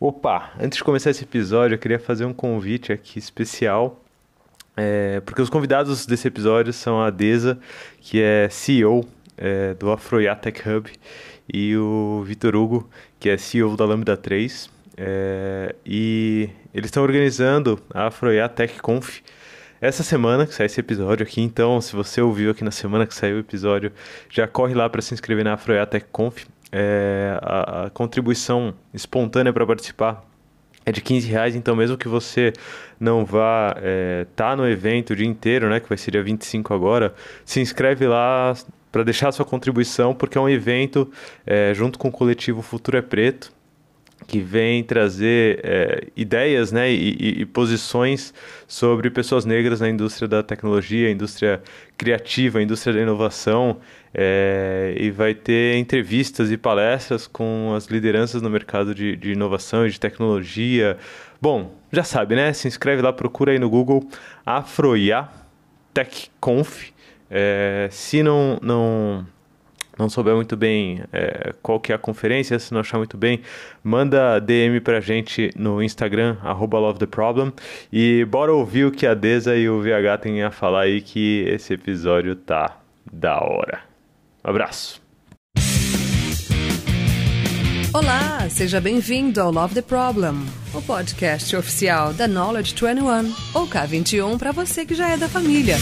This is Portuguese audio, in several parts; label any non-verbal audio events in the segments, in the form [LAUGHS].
Opa, antes de começar esse episódio, eu queria fazer um convite aqui especial, é, porque os convidados desse episódio são a Deza, que é CEO é, do Afroia Tech Hub, e o Vitor Hugo, que é CEO da Lambda 3. É, e eles estão organizando a Afroia Tech Conf essa semana que sai esse episódio aqui. Então, se você ouviu aqui na semana que saiu o episódio, já corre lá para se inscrever na Afroia Tech Conf é, a, a, contribuição espontânea para participar é de 15 reais, então mesmo que você não vá estar é, tá no evento o dia inteiro, né, que vai ser dia 25 agora, se inscreve lá para deixar sua contribuição, porque é um evento é, junto com o coletivo Futuro é Preto, que vem trazer é, ideias né, e, e, e, posições sobre pessoas negras na indústria da tecnologia, indústria criativa, indústria da inovação, é, e vai ter entrevistas e palestras com as lideranças no mercado de, de inovação e de tecnologia. Bom, já sabe, né? Se inscreve lá, procura aí no Google Afroia TechConf. É, se não, não não souber muito bem é, qual que é a conferência, se não achar muito bem, manda DM pra gente no Instagram, arroba LoveTheProblem. E bora ouvir o que a Deza e o VH têm a falar aí, que esse episódio tá da hora. Um abraço! Olá, seja bem-vindo ao Love the Problem, o podcast oficial da Knowledge 21, ou K21 para você que já é da família.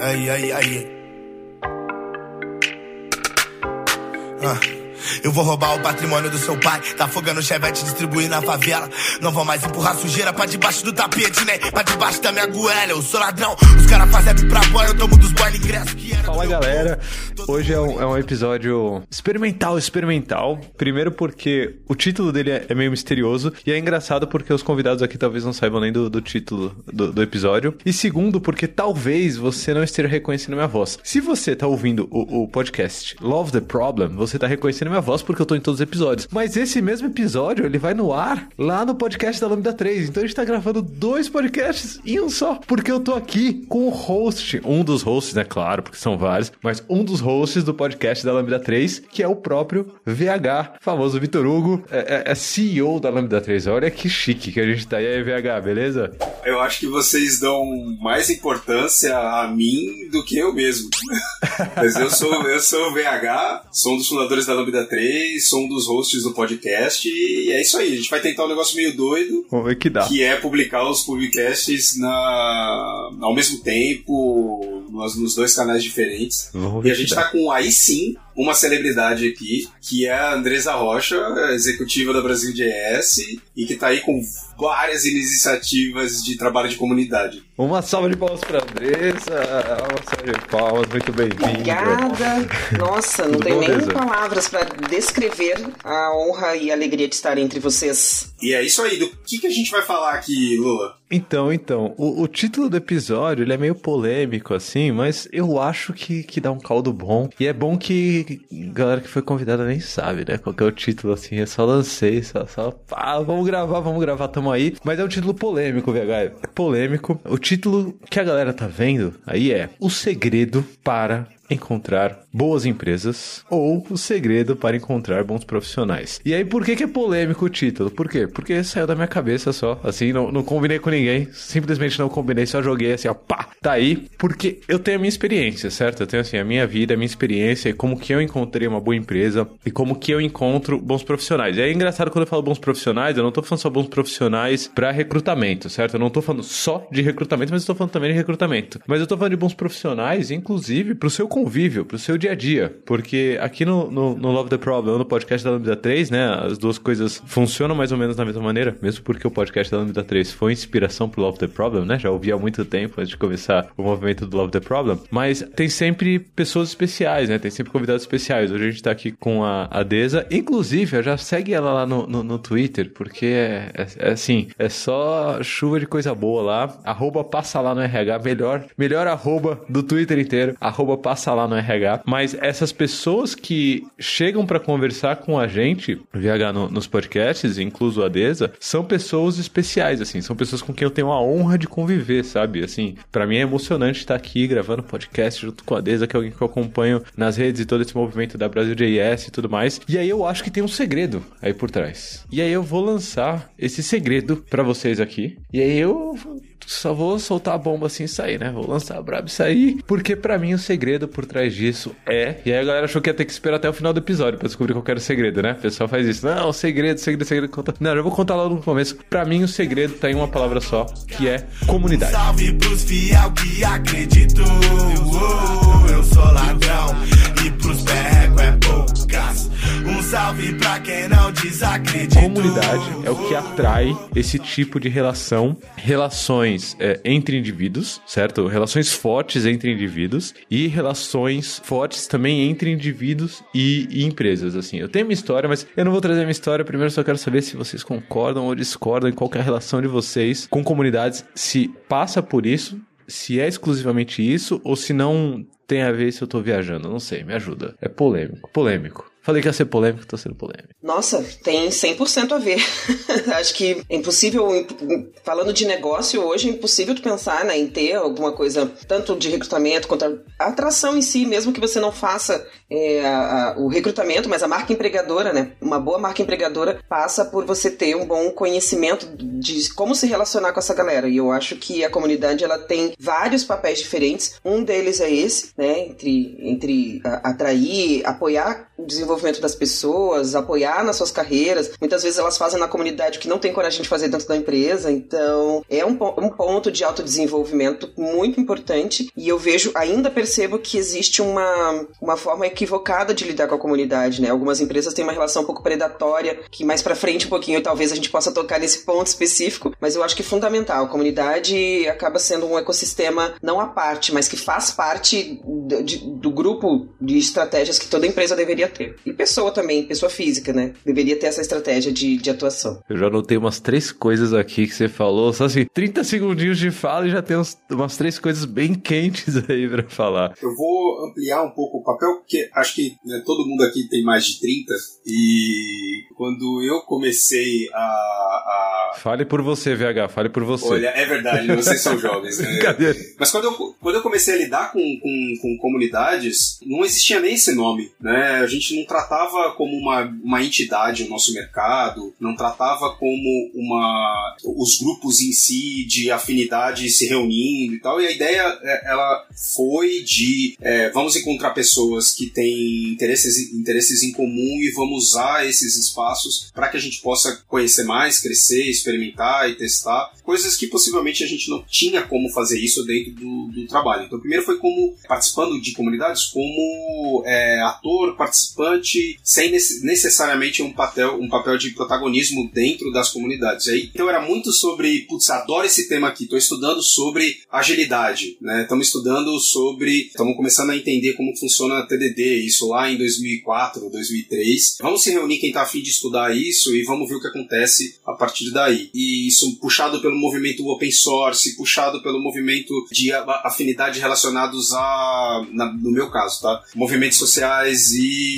Ai, ai, ai. Ah. Eu vou roubar o patrimônio do seu pai. Tá afogando o chevette distribuir na favela. Não vou mais empurrar sujeira pra debaixo do tapete, né? Pra debaixo da minha goela. Eu sou ladrão. Os caras fazem app pra fora. Eu tomo dos boy ingresso que era. Fala galera. Hoje é um, é um episódio experimental, experimental. Primeiro porque o título dele é, é meio misterioso. E é engraçado porque os convidados aqui talvez não saibam nem do, do título do, do, episódio. E segundo porque talvez você não esteja reconhecendo minha voz. Se você tá ouvindo o, o podcast Love the Problem, você tá reconhecendo minha voz porque eu tô em todos os episódios. Mas esse mesmo episódio, ele vai no ar lá no podcast da Lambda 3. Então a gente tá gravando dois podcasts em um só. Porque eu tô aqui com o host, um dos hosts, né? Claro, porque são vários, mas um dos hosts do podcast da Lambda 3, que é o próprio VH, famoso Vitor Hugo, é, é, é CEO da Lambda 3. Olha que chique que a gente tá. E aí, VH, beleza? Eu acho que vocês dão mais importância a mim do que eu mesmo. [LAUGHS] mas eu sou, eu sou o VH, sou um dos fundadores da Lambda 3, sou um dos hosts do podcast e é isso aí. A gente vai tentar um negócio meio doido. Vamos ver que dá. Que é publicar os podcasts na, ao mesmo tempo, nos, nos dois canais diferentes. Vamos e a gente tá com aí sim uma celebridade aqui, que é a Andresa Rocha, executiva da Brasil GS, e que tá aí com várias iniciativas de trabalho de comunidade. Uma salva de palmas para Andressa, uma salva de palmas, muito bem-vinda. Obrigada. Nossa, não tenho nem palavras para descrever a honra e a alegria de estar entre vocês. E é isso aí. Do que, que a gente vai falar aqui, Lula? Então, então, o, o, título do episódio ele é meio polêmico, assim, mas eu acho que, que dá um caldo bom. E é bom que galera que foi convidada nem sabe, né? Qual é o título, assim, eu só lancei, só, só pá, vamos gravar, vamos gravar, tamo aí. Mas é um título polêmico, VH, é polêmico. O título que a galera tá vendo aí é O Segredo para encontrar boas empresas ou o segredo para encontrar bons profissionais. E aí, por que, que é polêmico o título? Por quê? Porque saiu da minha cabeça só, assim, não, não combinei com ninguém, simplesmente não combinei, só joguei assim, ó, pá, tá aí, porque eu tenho a minha experiência, certo? Eu tenho assim, a minha vida, a minha experiência e como que eu encontrei uma boa empresa e como que eu encontro bons profissionais. E é engraçado quando eu falo bons profissionais, eu não tô falando só bons profissionais para recrutamento, certo? Eu não tô falando só de recrutamento, mas eu tô falando também de recrutamento. Mas eu tô falando de bons profissionais, inclusive, pro seu convívio, pro seu dia a dia. Porque aqui no, no, no Love the Problem, no podcast da Lambda 3, né, as duas coisas funcionam mais ou menos da mesma maneira, mesmo porque o podcast da Lambda 3 foi inspiração pro Love the Problem, né? Já ouvi há muito tempo antes de começar o movimento do Love the Problem. Mas tem sempre pessoas especiais, né? Tem sempre convidados especiais. Hoje a gente tá aqui com a, a Deza. Inclusive, já segue ela lá no, no, no Twitter, porque é, é, é, assim, é só chuva de coisa boa lá. Arroba passa lá no RH, melhor, melhor arroba do Twitter inteiro. Arroba passa passa lá no RH. Mas essas pessoas que chegam para conversar com a gente, VH no, nos podcasts, incluso a Deza, são pessoas especiais, assim, são pessoas com quem eu tenho a honra de conviver, sabe? Assim, para mim é emocionante estar aqui gravando podcast junto com a Deza, que é alguém que eu acompanho nas redes e todo esse movimento da Brasil JS e tudo mais. E aí eu acho que tem um segredo aí por trás. E aí eu vou lançar esse segredo para vocês aqui. E aí eu só vou soltar a bomba assim e sair, né? Vou lançar a braba e sair. Porque para mim o segredo por trás disso é. E aí a galera achou que ia ter que esperar até o final do episódio pra descobrir qual era o segredo, né? O pessoal faz isso. Não, segredo, segredo, segredo. Conta... Não, eu vou contar logo no começo. Pra mim o segredo tá em uma palavra só, que é comunidade. salve pros fiel que acreditou. Eu sou ladrão. E pros. Um salve pra quem não desacreditou. Comunidade é o que atrai esse tipo de relação. Relações é, entre indivíduos, certo? Relações fortes entre indivíduos e relações fortes também entre indivíduos e, e empresas, assim. Eu tenho minha história, mas eu não vou trazer minha história. Primeiro só quero saber se vocês concordam ou discordam, qual é a relação de vocês com comunidades, se passa por isso, se é exclusivamente isso ou se não tem a ver se eu tô viajando. Não sei, me ajuda. É polêmico. Polêmico. Falei que ia ser polêmico, tô sendo polêmico. Nossa, tem 100% a ver. [LAUGHS] Acho que é impossível, falando de negócio hoje, é impossível tu pensar né, em ter alguma coisa, tanto de recrutamento quanto a atração em si, mesmo que você não faça é, a, a, o recrutamento, mas a marca empregadora, né? Uma boa marca empregadora passa por você ter um bom conhecimento de como se relacionar com essa galera. E eu acho que a comunidade ela tem vários papéis diferentes. Um deles é esse, né? Entre, entre atrair, apoiar o desenvolvimento das pessoas, apoiar nas suas carreiras. Muitas vezes elas fazem na comunidade o que não tem coragem de fazer dentro da empresa. Então, é um, um ponto de autodesenvolvimento muito importante. E eu vejo, ainda percebo que existe uma, uma forma equivocada de lidar com a comunidade, né? Algumas empresas têm uma relação um pouco predatória, que mais para frente um pouquinho talvez a gente possa tocar nesse ponto específico, mas eu acho que é fundamental. A comunidade acaba sendo um ecossistema não à parte, mas que faz parte de, do grupo de estratégias que toda empresa deveria ter. E pessoa também, pessoa física, né? Deveria ter essa estratégia de, de atuação. Eu já anotei umas três coisas aqui que você falou, só assim, 30 segundinhos de fala e já tem uns, umas três coisas bem [LAUGHS] quentes aí pra falar. Eu vou ampliar um pouco o papel, porque acho que né, todo mundo aqui tem mais de 30 e quando eu comecei a, a... Fale por você, VH, fale por você. Olha, é verdade, [LAUGHS] vocês são jovens, né? Mas quando eu, quando eu comecei a lidar com, com, com comunidades, não existia nem esse nome, né? Gente não tratava como uma, uma entidade o nosso mercado, não tratava como uma os grupos em si de afinidade se reunindo e tal. E a ideia é, ela foi de é, vamos encontrar pessoas que têm interesses, interesses em comum e vamos usar esses espaços para que a gente possa conhecer mais, crescer, experimentar e testar coisas que possivelmente a gente não tinha como fazer isso dentro do, do trabalho. Então, primeiro foi como participando de comunidades, como é, ator, participante, sem necessariamente um papel, um papel de protagonismo dentro das comunidades. Aí, então era muito sobre, putz, adoro esse tema aqui, estou estudando sobre agilidade, né? Estamos estudando sobre, estamos começando a entender como funciona a TDD, isso lá em 2004, 2003. Vamos se reunir quem está afim de estudar isso e vamos ver o que acontece a partir daí. E isso puxado pelo movimento open source, puxado pelo movimento de afinidade relacionados a, na, no meu caso, tá? Movimentos sociais e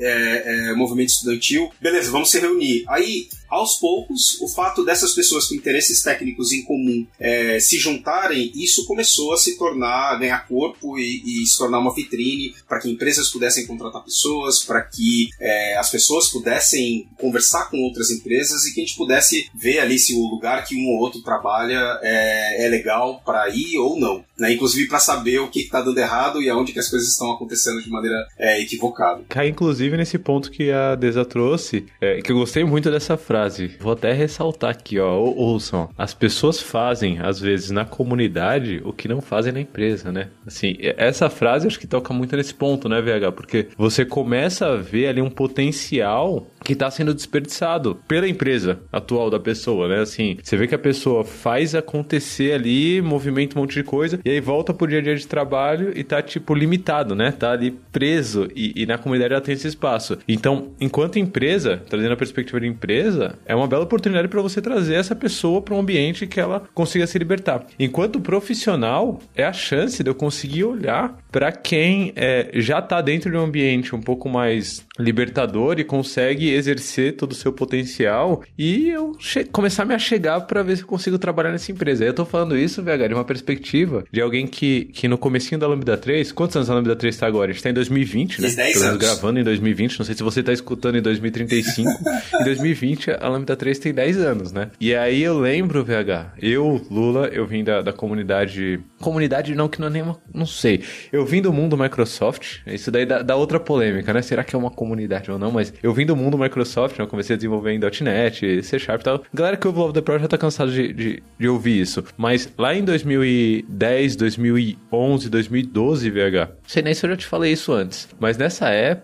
é, é, movimento estudantil. Beleza, vamos se reunir. Aí aos poucos, o fato dessas pessoas com interesses técnicos em comum é, se juntarem, isso começou a se tornar, a ganhar corpo e, e se tornar uma vitrine para que empresas pudessem contratar pessoas, para que é, as pessoas pudessem conversar com outras empresas e que a gente pudesse ver ali se o lugar que um ou outro trabalha é, é legal para ir ou não. Né? Inclusive para saber o que está dando errado e aonde que as coisas estão acontecendo de maneira é, equivocada. Cai inclusive nesse ponto que a Desa trouxe, é, que eu gostei muito dessa frase. Vou até ressaltar aqui, ó. Ouçam. As pessoas fazem, às vezes, na comunidade o que não fazem na empresa, né? Assim, essa frase acho que toca muito nesse ponto, né, VH? Porque você começa a ver ali um potencial que está sendo desperdiçado pela empresa atual da, pe pessoa, né? Assim, você vê que a pessoa faz acontecer ali, movimenta um monte de coisa, e aí volta pro dia a dia de trabalho e tá, tipo, limitado, né? Tá ali preso, e, e na comunidade ela tem esse espaço. Então, enquanto empresa, trazendo a perspectiva de empresa, é uma bela oportunidade para você trazer essa pessoa para um ambiente que ela consiga se libertar. Enquanto profissional, é a chance de eu conseguir olhar para quem é, já está dentro de um ambiente um pouco mais libertador e consegue exercer todo o seu potencial e eu começar a me achegar para ver se eu consigo trabalhar nessa empresa. Eu tô falando isso, VH, de uma perspectiva de alguém que, que no comecinho da Lambda 3, quantos anos a Lambda 3 está agora? A gente tá em 2020, né? 10 anos. Gravando em 2020, não sei se você tá escutando em 2035. em 2020 a Lambda 3 tem 10 anos, né? E aí eu lembro, VH, eu, Lula, eu vim da, da comunidade... Comunidade não, que não é nenhuma... Não sei. Eu vim do mundo Microsoft, isso daí dá, dá outra polêmica, né? Será que é uma comunidade ou não? Mas eu vim do mundo Microsoft, né? eu comecei a desenvolver em .NET, C Sharp e tal. Galera que ouve Love the Pro já tá cansado de, de, de, ouvir isso. Mas lá em 2010, 2011, 2012, VH, sei nem se eu já te falei isso antes, mas nessa época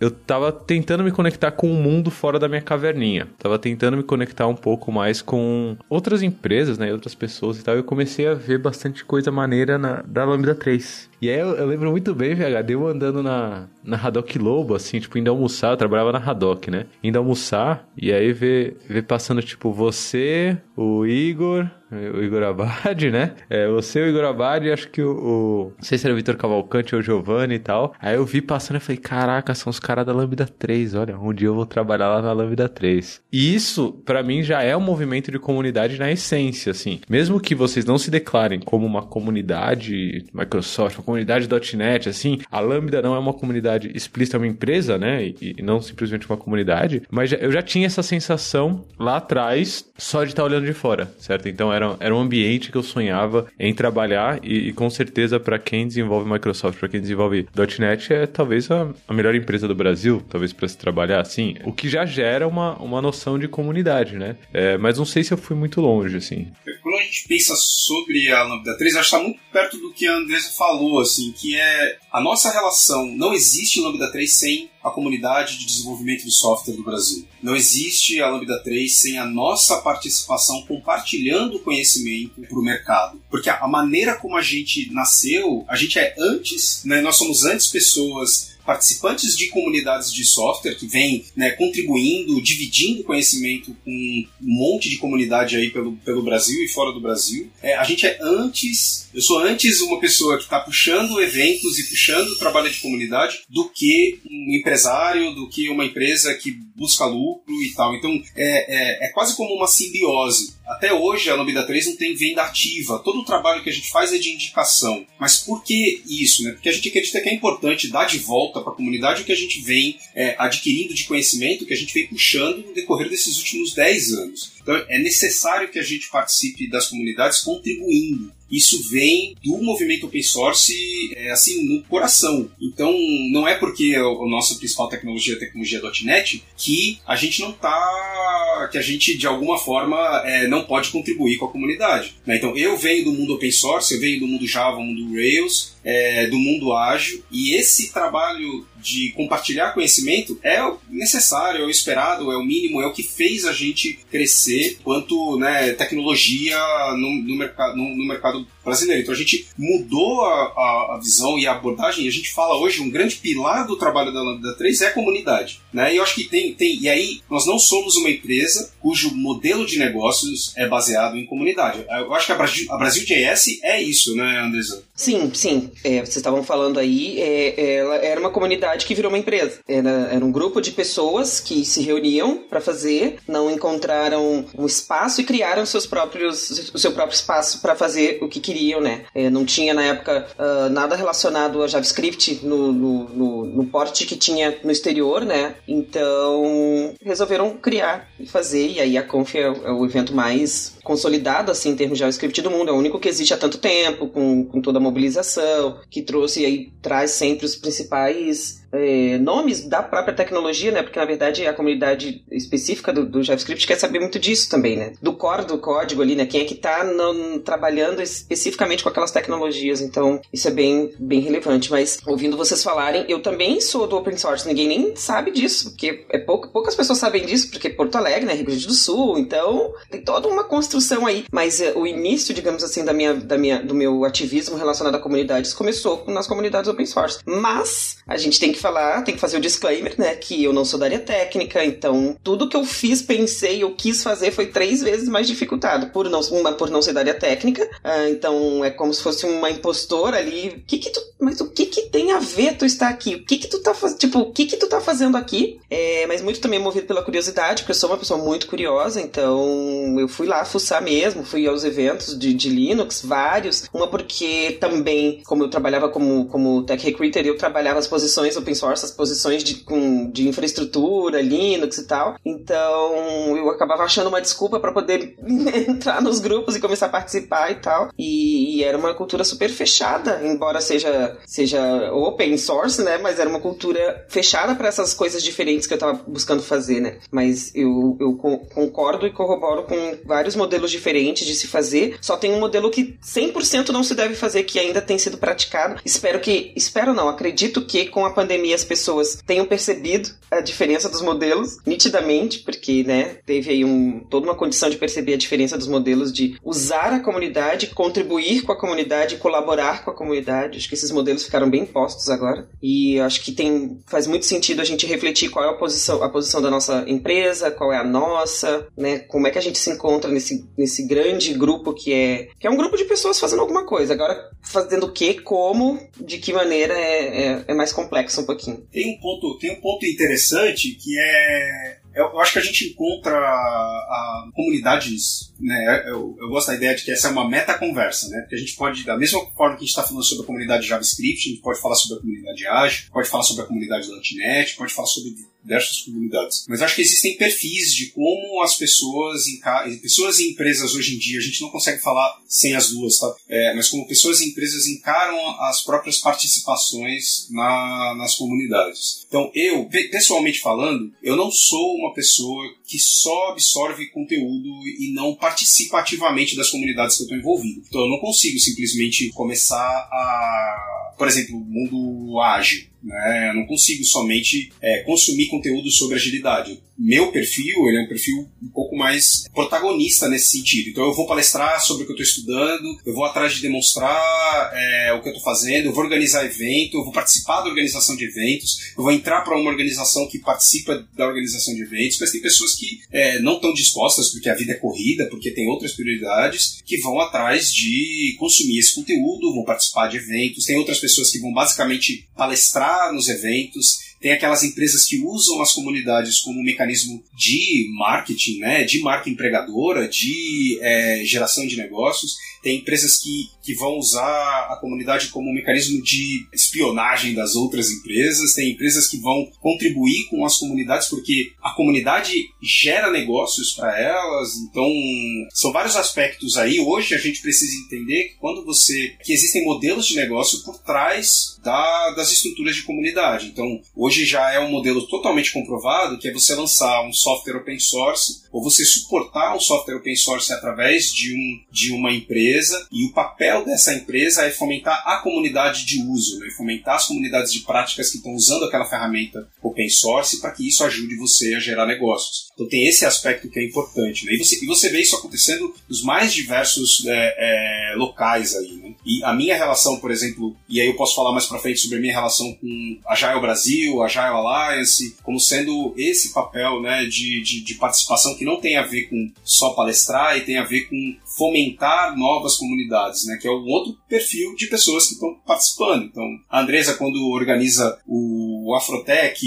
eu tava tentando me conectar com o um mundo fora da minha caverninha. Tava tentando me conectar um pouco mais com outras empresas, né? E outras pessoas e tal. Eu comecei a ver bastante coisa maneira na, da Lambda 3. E aí eu, eu, lembro muito bem, VH, eu andando na, na Haddock Lobo, assim, tipo, indo almoçar, eu trabalhava na Haddock, né? Indo almoçar, e aí ver, ver passando, tipo, você, o Igor, o Igor Abad, [LAUGHS] né? É, você, o Igor Abad, acho que o, o, Não sei se era o Vitor Cavalcante ou o Giovanni e tal. Aí eu vi passando e falei: caraca, são os caras da Lambda 3. Olha, um dia eu vou trabalhar lá na Lambda 3. E isso, para mim, já é um movimento de comunidade na essência, assim. Mesmo que vocês não se declarem como uma comunidade Microsoft, uma comunidade .NET, assim, a Lambda não é uma comunidade explícita, é uma empresa, né? E, e não simplesmente uma comunidade. Mas eu já tinha essa sensação lá atrás, só de estar olhando de fora, certo? Então era, era um ambiente que eu sonhava em trabalhar e, e com certeza para quem desenvolve Microsoft, para quem desenvolve .NET, é talvez a, a melhor empresa do Brasil, talvez para se trabalhar assim, o que já gera uma, uma noção de comunidade, né? É, mas não sei se eu fui muito longe, assim. Quando a gente pensa sobre a Lambda 3, acho que está muito perto do que a Andresa falou, assim, que é a nossa relação, não existe Lambda 3 sem a comunidade de desenvolvimento de software do Brasil. Não existe a Lambda 3 sem a nossa participação compartilhando conhecimento para o mercado. Porque a maneira como a gente nasceu, a gente é antes, né, nós somos antes pessoas participantes de comunidades de software que vêm né, contribuindo, dividindo conhecimento com um monte de comunidade aí pelo, pelo Brasil e fora do Brasil. É, a gente é antes, eu sou antes uma pessoa que está puxando eventos e puxando trabalho de comunidade do que um empresário, do que uma empresa que busca lucro e tal. Então é, é, é quase como uma simbiose. Até hoje a Lambda 3 não tem venda ativa. Todo o trabalho que a gente faz é de indicação. Mas por que isso? Né? Porque a gente acredita que é importante dar de volta para a comunidade o que a gente vem é, adquirindo de conhecimento, que a gente vem puxando no decorrer desses últimos 10 anos. Então é necessário que a gente participe das comunidades contribuindo isso vem do movimento open source é, assim no coração. Então não é porque a, nossa principal tecnologia é a tecnologia .NET que a gente não tá que a gente de alguma forma é, não pode contribuir com a comunidade. Né? Então eu venho do mundo open source, eu venho do mundo Java, mundo Rails, é, do mundo ágil e esse trabalho de compartilhar conhecimento é necessário, é o esperado, é o mínimo, é o que fez a gente crescer quanto né, tecnologia no, no, mercado, no, no mercado はい。Brasileiro. Então a gente mudou a, a, a, visão e a abordagem, e a gente fala hoje um grande pilar do trabalho da Lambda 3 é a comunidade. Né? E eu acho que tem, tem. E aí, nós não somos uma empresa cujo modelo de negócios é baseado em comunidade. Eu acho que a Brasil, JS é isso, né, Andresa? Sim, sim. É, vocês estavam falando aí, é, ela era uma comunidade que virou uma empresa. Era, era um grupo de pessoas que se reuniam para fazer, não encontraram um espaço e criaram seus próprios, o seu próprio espaço para fazer o que queriam, né? É, não tinha na época uh, nada relacionado a JavaScript no, no, no, no porte que tinha no exterior, né? Então resolveram criar e fazer, e aí a Conf é, é o evento mais consolidado assim em termos de JavaScript do mundo, é o único que existe há tanto tempo, com, com toda a mobilização, que trouxe e aí traz sempre os principais é, nomes da própria tecnologia, né? Porque na verdade a comunidade específica do, do, JavaScript quer saber muito disso também, né? Do core do código ali, né? Quem é que está trabalhando especificamente com aquelas tecnologias. Então, isso é bem, bem relevante. Mas ouvindo vocês falarem, eu também sou do open source. Ninguém nem sabe disso, porque é poucas pessoas sabem disso, porque Porto Alegre, né? Rio Grande do Sul. Então, tem toda uma construção aí. Mas é, o início, digamos assim, da minha, da minha, do meu ativismo relacionado a comunidades começou nas comunidades open source. Mas a gente tem que falar, tem que fazer o disclaimer, né? Que eu não sou da área técnica, então tudo que eu fiz, pensei, eu quis fazer foi três vezes mais dificultado. Por não, uma, por não ser da área técnica. Uh, então é como se fosse uma impostora ali. Que que tu, mas o que que tem a ver tu estar aqui? O que que tu tá fazendo? Tipo, o que que tu tá fazendo aqui? É, mas muito também movido pela curiosidade, porque eu sou uma pessoa muito curiosa, então eu fui lá fuçar mesmo, fui aos eventos de, de Linux, vários. Uma porque também, como eu trabalhava como, como tech recruiter, eu trabalhava as posições open source, as posições de, com, de infraestrutura, Linux e tal. Então eu acabava achando uma desculpa para poder [LAUGHS] entrar nos grupos e começar a participar e tal. E, e, era uma cultura super fechada, embora seja, seja open source, né? Mas era uma cultura fechada para essas coisas diferentes que eu tava buscando fazer, né? Mas eu, eu concordo e corroboro com vários modelos diferentes de se fazer. Só tem um modelo que 100% não se deve fazer, que ainda tem sido praticado. Espero que, espero não, acredito que com a pandemia as pessoas tenham percebido a diferença dos modelos nitidamente, porque, né, teve aí um, toda uma condição de perceber a diferença dos modelos de usar a comunidade, contribuir com a comunidade, colaborar com a comunidade. Acho que esses modelos ficaram bem postos agora. E acho que tem faz muito sentido a gente refletir qual é a posição, a posição da nossa empresa, qual é a nossa, né? Como é que a gente se encontra nesse, nesse grande grupo que é que é um grupo de pessoas fazendo alguma coisa. Agora fazendo o que, como, de que maneira é, é, é mais complexo um pouquinho. Tem um ponto, tem um ponto interessante que é eu, acho que a gente encontra a, a comunidades, né? Eu, eu, gosto da ideia de que essa é uma meta-conversa, né? Porque a gente pode, da mesma forma que a gente está falando sobre a comunidade JavaScript, a gente pode falar sobre a comunidade Agile, pode falar sobre a comunidade .NET, pode falar sobre diversas comunidades. Mas acho que existem perfis de como as pessoas, pessoas e empresas hoje em dia, a gente não consegue falar sem as duas, tá? É, mas como pessoas e empresas encaram as próprias participações na, nas comunidades. Então, eu, pessoalmente falando, eu não sou uma pessoa que só absorve conteúdo e não participa ativamente das comunidades que eu estou envolvido. Então, eu não consigo simplesmente começar a, por exemplo, mundo ágil né? Eu não consigo somente é, consumir conteúdo sobre agilidade meu perfil ele é um perfil um pouco mais protagonista nesse sentido. Então eu vou palestrar sobre o que eu estou estudando, eu vou atrás de demonstrar é, o que eu estou fazendo, eu vou organizar evento, eu vou participar da organização de eventos, eu vou entrar para uma organização que participa da organização de eventos, mas tem pessoas que é, não estão dispostas porque a vida é corrida, porque tem outras prioridades, que vão atrás de consumir esse conteúdo, vão participar de eventos, tem outras pessoas que vão basicamente palestrar nos eventos, tem aquelas empresas que usam as comunidades como mecanismo de marketing, né, de marca empregadora, de é, geração de negócios tem empresas que, que vão usar a comunidade como um mecanismo de espionagem das outras empresas, tem empresas que vão contribuir com as comunidades porque a comunidade gera negócios para elas, então são vários aspectos aí. Hoje a gente precisa entender que quando você que existem modelos de negócio por trás da, das estruturas de comunidade. Então, hoje já é um modelo totalmente comprovado que é você lançar um software open source ou você suportar um software open source através de, um, de uma empresa e o papel dessa empresa é fomentar a comunidade de uso, né? fomentar as comunidades de práticas que estão usando aquela ferramenta open source para que isso ajude você a gerar negócios. Então tem esse aspecto que é importante. Né? E, você, e você vê isso acontecendo nos mais diversos é, é, locais aí. Né? E a minha relação, por exemplo, e aí eu posso falar mais para frente sobre a minha relação com a Agile Brasil, Agile Alliance, como sendo esse papel né, de, de, de participação que não tem a ver com só palestrar e tem a ver com fomentar novas comunidades, né? Que é um outro perfil de pessoas que estão participando. Então, a Andresa, quando organiza o Afrotech,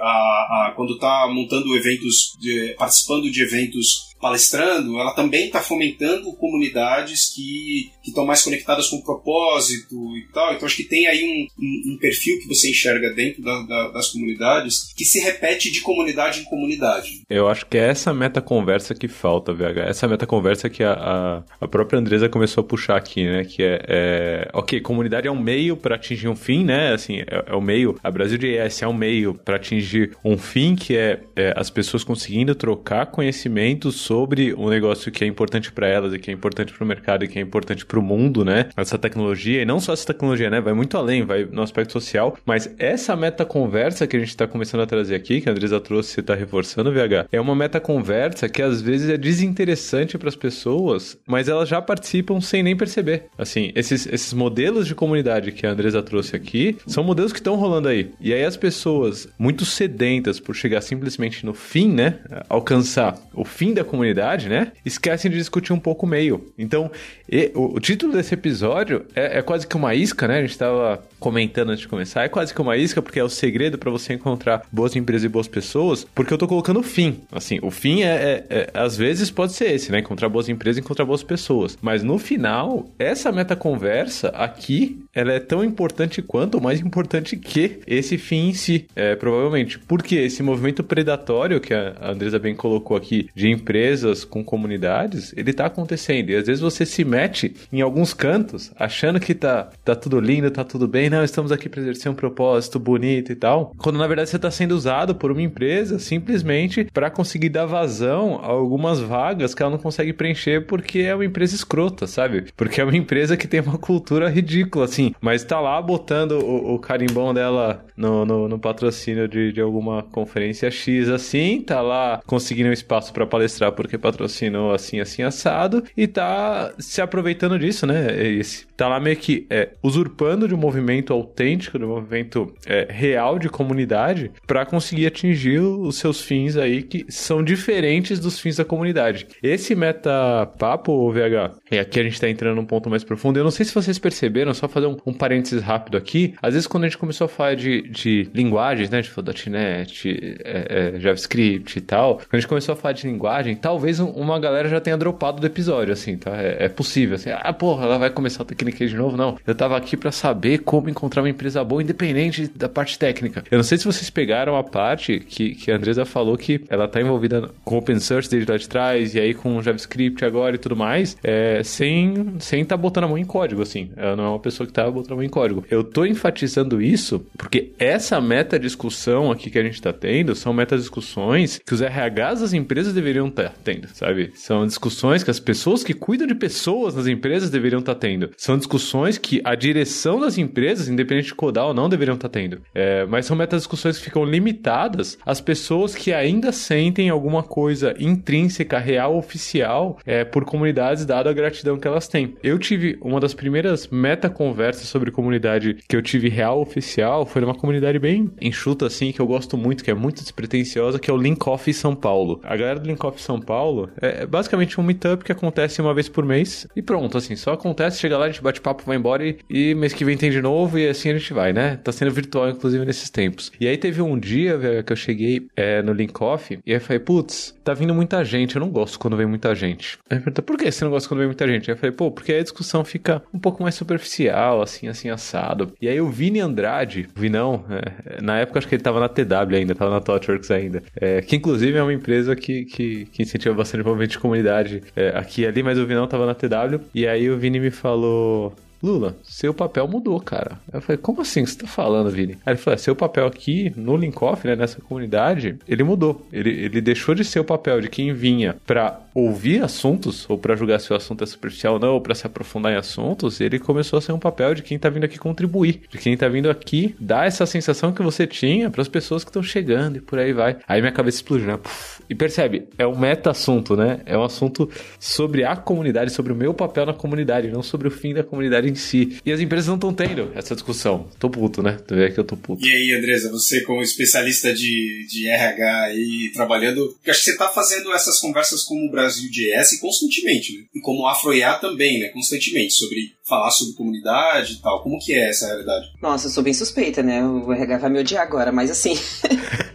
a, a, quando está montando eventos, de, participando de eventos palestrando, ela também está fomentando comunidades que estão mais conectadas com o propósito e tal. Então acho que tem aí um, um, um perfil que você enxerga dentro da, da, das comunidades que se repete de comunidade em comunidade. Eu acho que é essa meta conversa que falta, VH. Essa meta conversa que a, a, a própria Andresa começou a puxar aqui, né? Que é, é ok, comunidade é um meio para atingir um fim, né? Assim, é, é o meio. A Brasil de ES é um meio para atingir um fim que é, é as pessoas conseguindo trocar conhecimento sobre um negócio que é importante para elas e que é importante para o mercado e que é importante para o mundo, né? Essa tecnologia, e não só essa tecnologia, né? Vai muito além, vai no aspecto social, mas essa meta conversa que a gente está começando a trazer aqui, que a Andresa trouxe, você está reforçando, VH, é uma meta conversa que às vezes é desinteressante para as pessoas, mas elas já participam sem nem perceber. Assim, esses, esses modelos de comunidade que a Andresa trouxe aqui são modelos que estão rolando aí. E aí as pessoas muito sedentas por chegar simplesmente no fim, né? Alcançar o fim da comunidade, né? Esquecem de discutir um pouco o meio. Então, e, o, o, título desse episódio é, é, quase que uma isca, né? A gente estava comentando antes de começar. É quase que uma isca porque é o segredo para você encontrar boas empresas e boas pessoas, porque eu tô colocando o fim. Assim, o fim é, é, é, às vezes pode ser esse, né? Encontrar boas empresas e encontrar boas pessoas. Mas no final, essa meta conversa aqui, ela é tão importante quanto, ou mais importante que esse fim em si, é, provavelmente. Porque esse movimento predatório que a Andresa bem colocou aqui, de empresas com comunidades, ele tá acontecendo. E às vezes você se mete em alguns cantos, achando que tá, tá tudo lindo, tá tudo bem, não, estamos aqui para exercer um propósito bonito e tal. Quando na verdade você está sendo usado por uma empresa simplesmente para conseguir dar vazão a algumas vagas que ela não consegue preencher porque é uma empresa escrota, sabe? Porque é uma empresa que tem uma cultura ridícula, assim, mas tá lá botando o, o carimbão dela no, no, no patrocínio de, de alguma conferência X, assim, tá lá conseguindo um espaço para palestrar porque patrocinou assim, assim, assado, e tá se aproveitando disso, né? Esse, tá lá meio que é, usurpando de um movimento autêntico, de um movimento é, real de comunidade, para conseguir atingir os seus fins aí que são diferentes dos fins da comunidade. Esse meta papo, VH, e aqui a gente tá entrando num ponto mais profundo. Eu não sei se vocês perceberam, só fazer um, um parênteses rápido aqui. Às vezes, quando a gente começou a falar de, de linguagens, né? Tipo .NET, é, é, JavaScript e tal, quando a gente começou a falar de linguagem, talvez uma galera já tenha dropado do episódio, assim, tá? É, é possível, assim. Ah, porra, ela vai começar a tecniquez de novo? Não. Eu tava aqui para saber como encontrar uma empresa boa, independente da parte técnica. Eu não sei se vocês pegaram a parte que, que a Andresa falou que ela tá envolvida com open source desde lá de trás, e aí com JavaScript agora e tudo mais, é, sem sem tá botando a mão em código, assim. Ela não é uma pessoa que tá botando a mão em código. Eu tô enfatizando isso porque essa meta discussão aqui que a gente tá tendo são meta discussões que os RHs das empresas deveriam estar tá tendo, sabe? São discussões que as pessoas que cuidam de pessoas nas empresas deveriam estar tá tendo. São discussões que a direção das empresas, independente de codar ou não, deveriam estar tá tendo. É, mas são meta discussões que ficam limitadas às pessoas que ainda sentem alguma coisa intrínseca, real, oficial, é, por comunidades, dada a gratidão que elas têm. Eu tive uma das primeiras meta-conversas sobre comunidade que eu tive real, oficial, foi numa comunidade bem enxuta, assim, que eu gosto muito, que é muito despretensiosa, que é o Link Off São Paulo. A galera do Link Off São Paulo é basicamente um meetup que acontece uma vez por mês e pronto, assim, só acontece, chega lá, a gente bate papo, vai embora e, e mês que vem tem de novo e assim a gente vai, né? Tá sendo virtual, inclusive, nesses tempos. E aí teve um dia, velho, que eu cheguei é, no Link Off e aí falei, putz, tá vindo muita gente, eu não gosto quando vem muita gente. Aí eu perguntei, por que você não gosta quando vem muita gente? Aí eu falei, pô, porque a discussão fica um pouco mais superficial, assim, assim, assado. E aí o Vini Andrade, Vinão, é, na época acho que ele tava na TW ainda, tava na ThoughtWorks ainda, é, que inclusive é uma empresa que, que, que incentiva bastante o movimento de comunidade é, aqui e ali, mas o Vinão tava na TW, e aí o Vini me falou, Lula, seu papel mudou, cara. Eu falei, como assim você tá falando, Vini? Aí ele falou, é, seu papel aqui no Linkoff, né, nessa comunidade, ele mudou. Ele, ele deixou de ser o papel de quem vinha para ouvir assuntos, ou para julgar se o assunto é superficial ou não, ou pra se aprofundar em assuntos, ele começou a ser um papel de quem tá vindo aqui contribuir, de quem tá vindo aqui dar essa sensação que você tinha para as pessoas que estão chegando e por aí vai. Aí minha cabeça explodiu, né? Puf. E percebe, é um meta-assunto, né? É um assunto sobre a comunidade, sobre o meu papel na comunidade, não sobre o fim da comunidade em si. E as empresas não estão tendo essa discussão. Tô puto, né? Tu vê que eu tô puto. E aí, Andresa, você como especialista de, de RH e trabalhando, acho que você tá fazendo essas conversas como o Brasil JS constantemente, né? E como a Afroiá também, né? Constantemente, sobre falar sobre comunidade e tal. Como que é essa realidade? Nossa, eu sou bem suspeita, né? O RH vai me odiar agora, mas assim. [LAUGHS]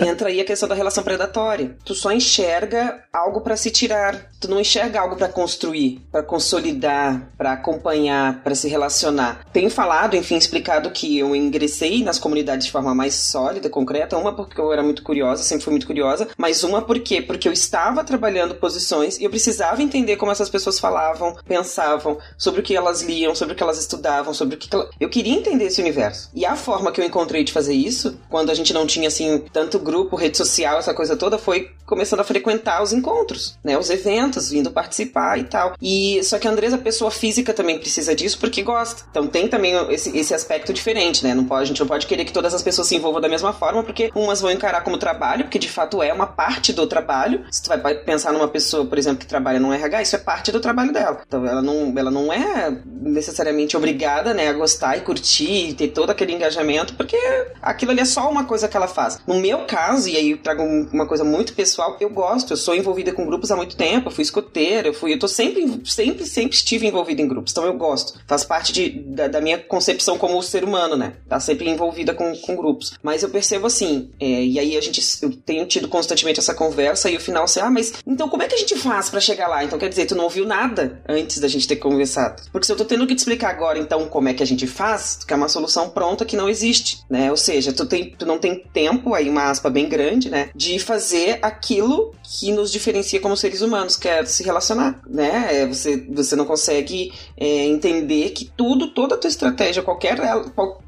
entra aí a questão da relação predatória. Tu só enxerga algo para se tirar. Tu não enxerga algo para construir, para consolidar, para acompanhar, para se relacionar. Tenho falado, enfim, explicado que eu ingressei nas comunidades de forma mais sólida, concreta. Uma porque eu era muito curiosa, sempre fui muito curiosa, mas uma por quê? Porque eu estava trabalhando posições e eu precisava entender como essas pessoas falavam, pensavam, sobre o que elas liam, sobre o que elas estudavam, sobre o que eu queria entender esse universo. E a forma que eu encontrei de fazer isso, quando a gente não tinha assim tanto grupo, rede social, essa coisa toda, foi começando a frequentar os encontros, né? Os eventos, vindo participar e tal. E só que a Andresa, pessoa física, também precisa disso porque gosta. Então tem também esse, esse aspecto diferente, né? Não pode, a gente não pode querer que todas as pessoas se envolvam da mesma forma, porque umas vão encarar como trabalho, porque de fato é uma parte do trabalho. Se tu vai pensar numa pessoa, por exemplo, que trabalha no RH, isso é parte do trabalho dela. Então ela não, ela não é necessariamente obrigada, né, a gostar e curtir e ter todo aquele engajamento, porque aquilo ali é só uma coisa que ela faz. No meu caso, e aí eu trago uma coisa muito pessoal, eu gosto, eu sou envolvida com grupos há muito tempo, eu fui escoteira, eu fui, eu tô sempre, sempre, sempre estive envolvida em grupos, então eu gosto. Faz parte de, da, da minha concepção como ser humano, né? Tá sempre envolvida com, com grupos. Mas eu percebo assim, é, e aí a gente, eu tenho tido constantemente essa conversa e o final assim, ah, mas então como é que a gente faz para chegar lá? Então quer dizer, tu não ouviu nada antes da gente ter conversado. Porque se eu tô tendo que te explicar agora, então, como é que a gente faz, tu quer uma solução pronta que não existe, né? Ou seja, tu, tem, tu não tem tempo, aí uma aspa bem grande, né? De fazer aquilo que nos diferencia como seres humanos, que é se relacionar, né? É, você, você não consegue é, entender que tudo, toda a tua estratégia, qualquer,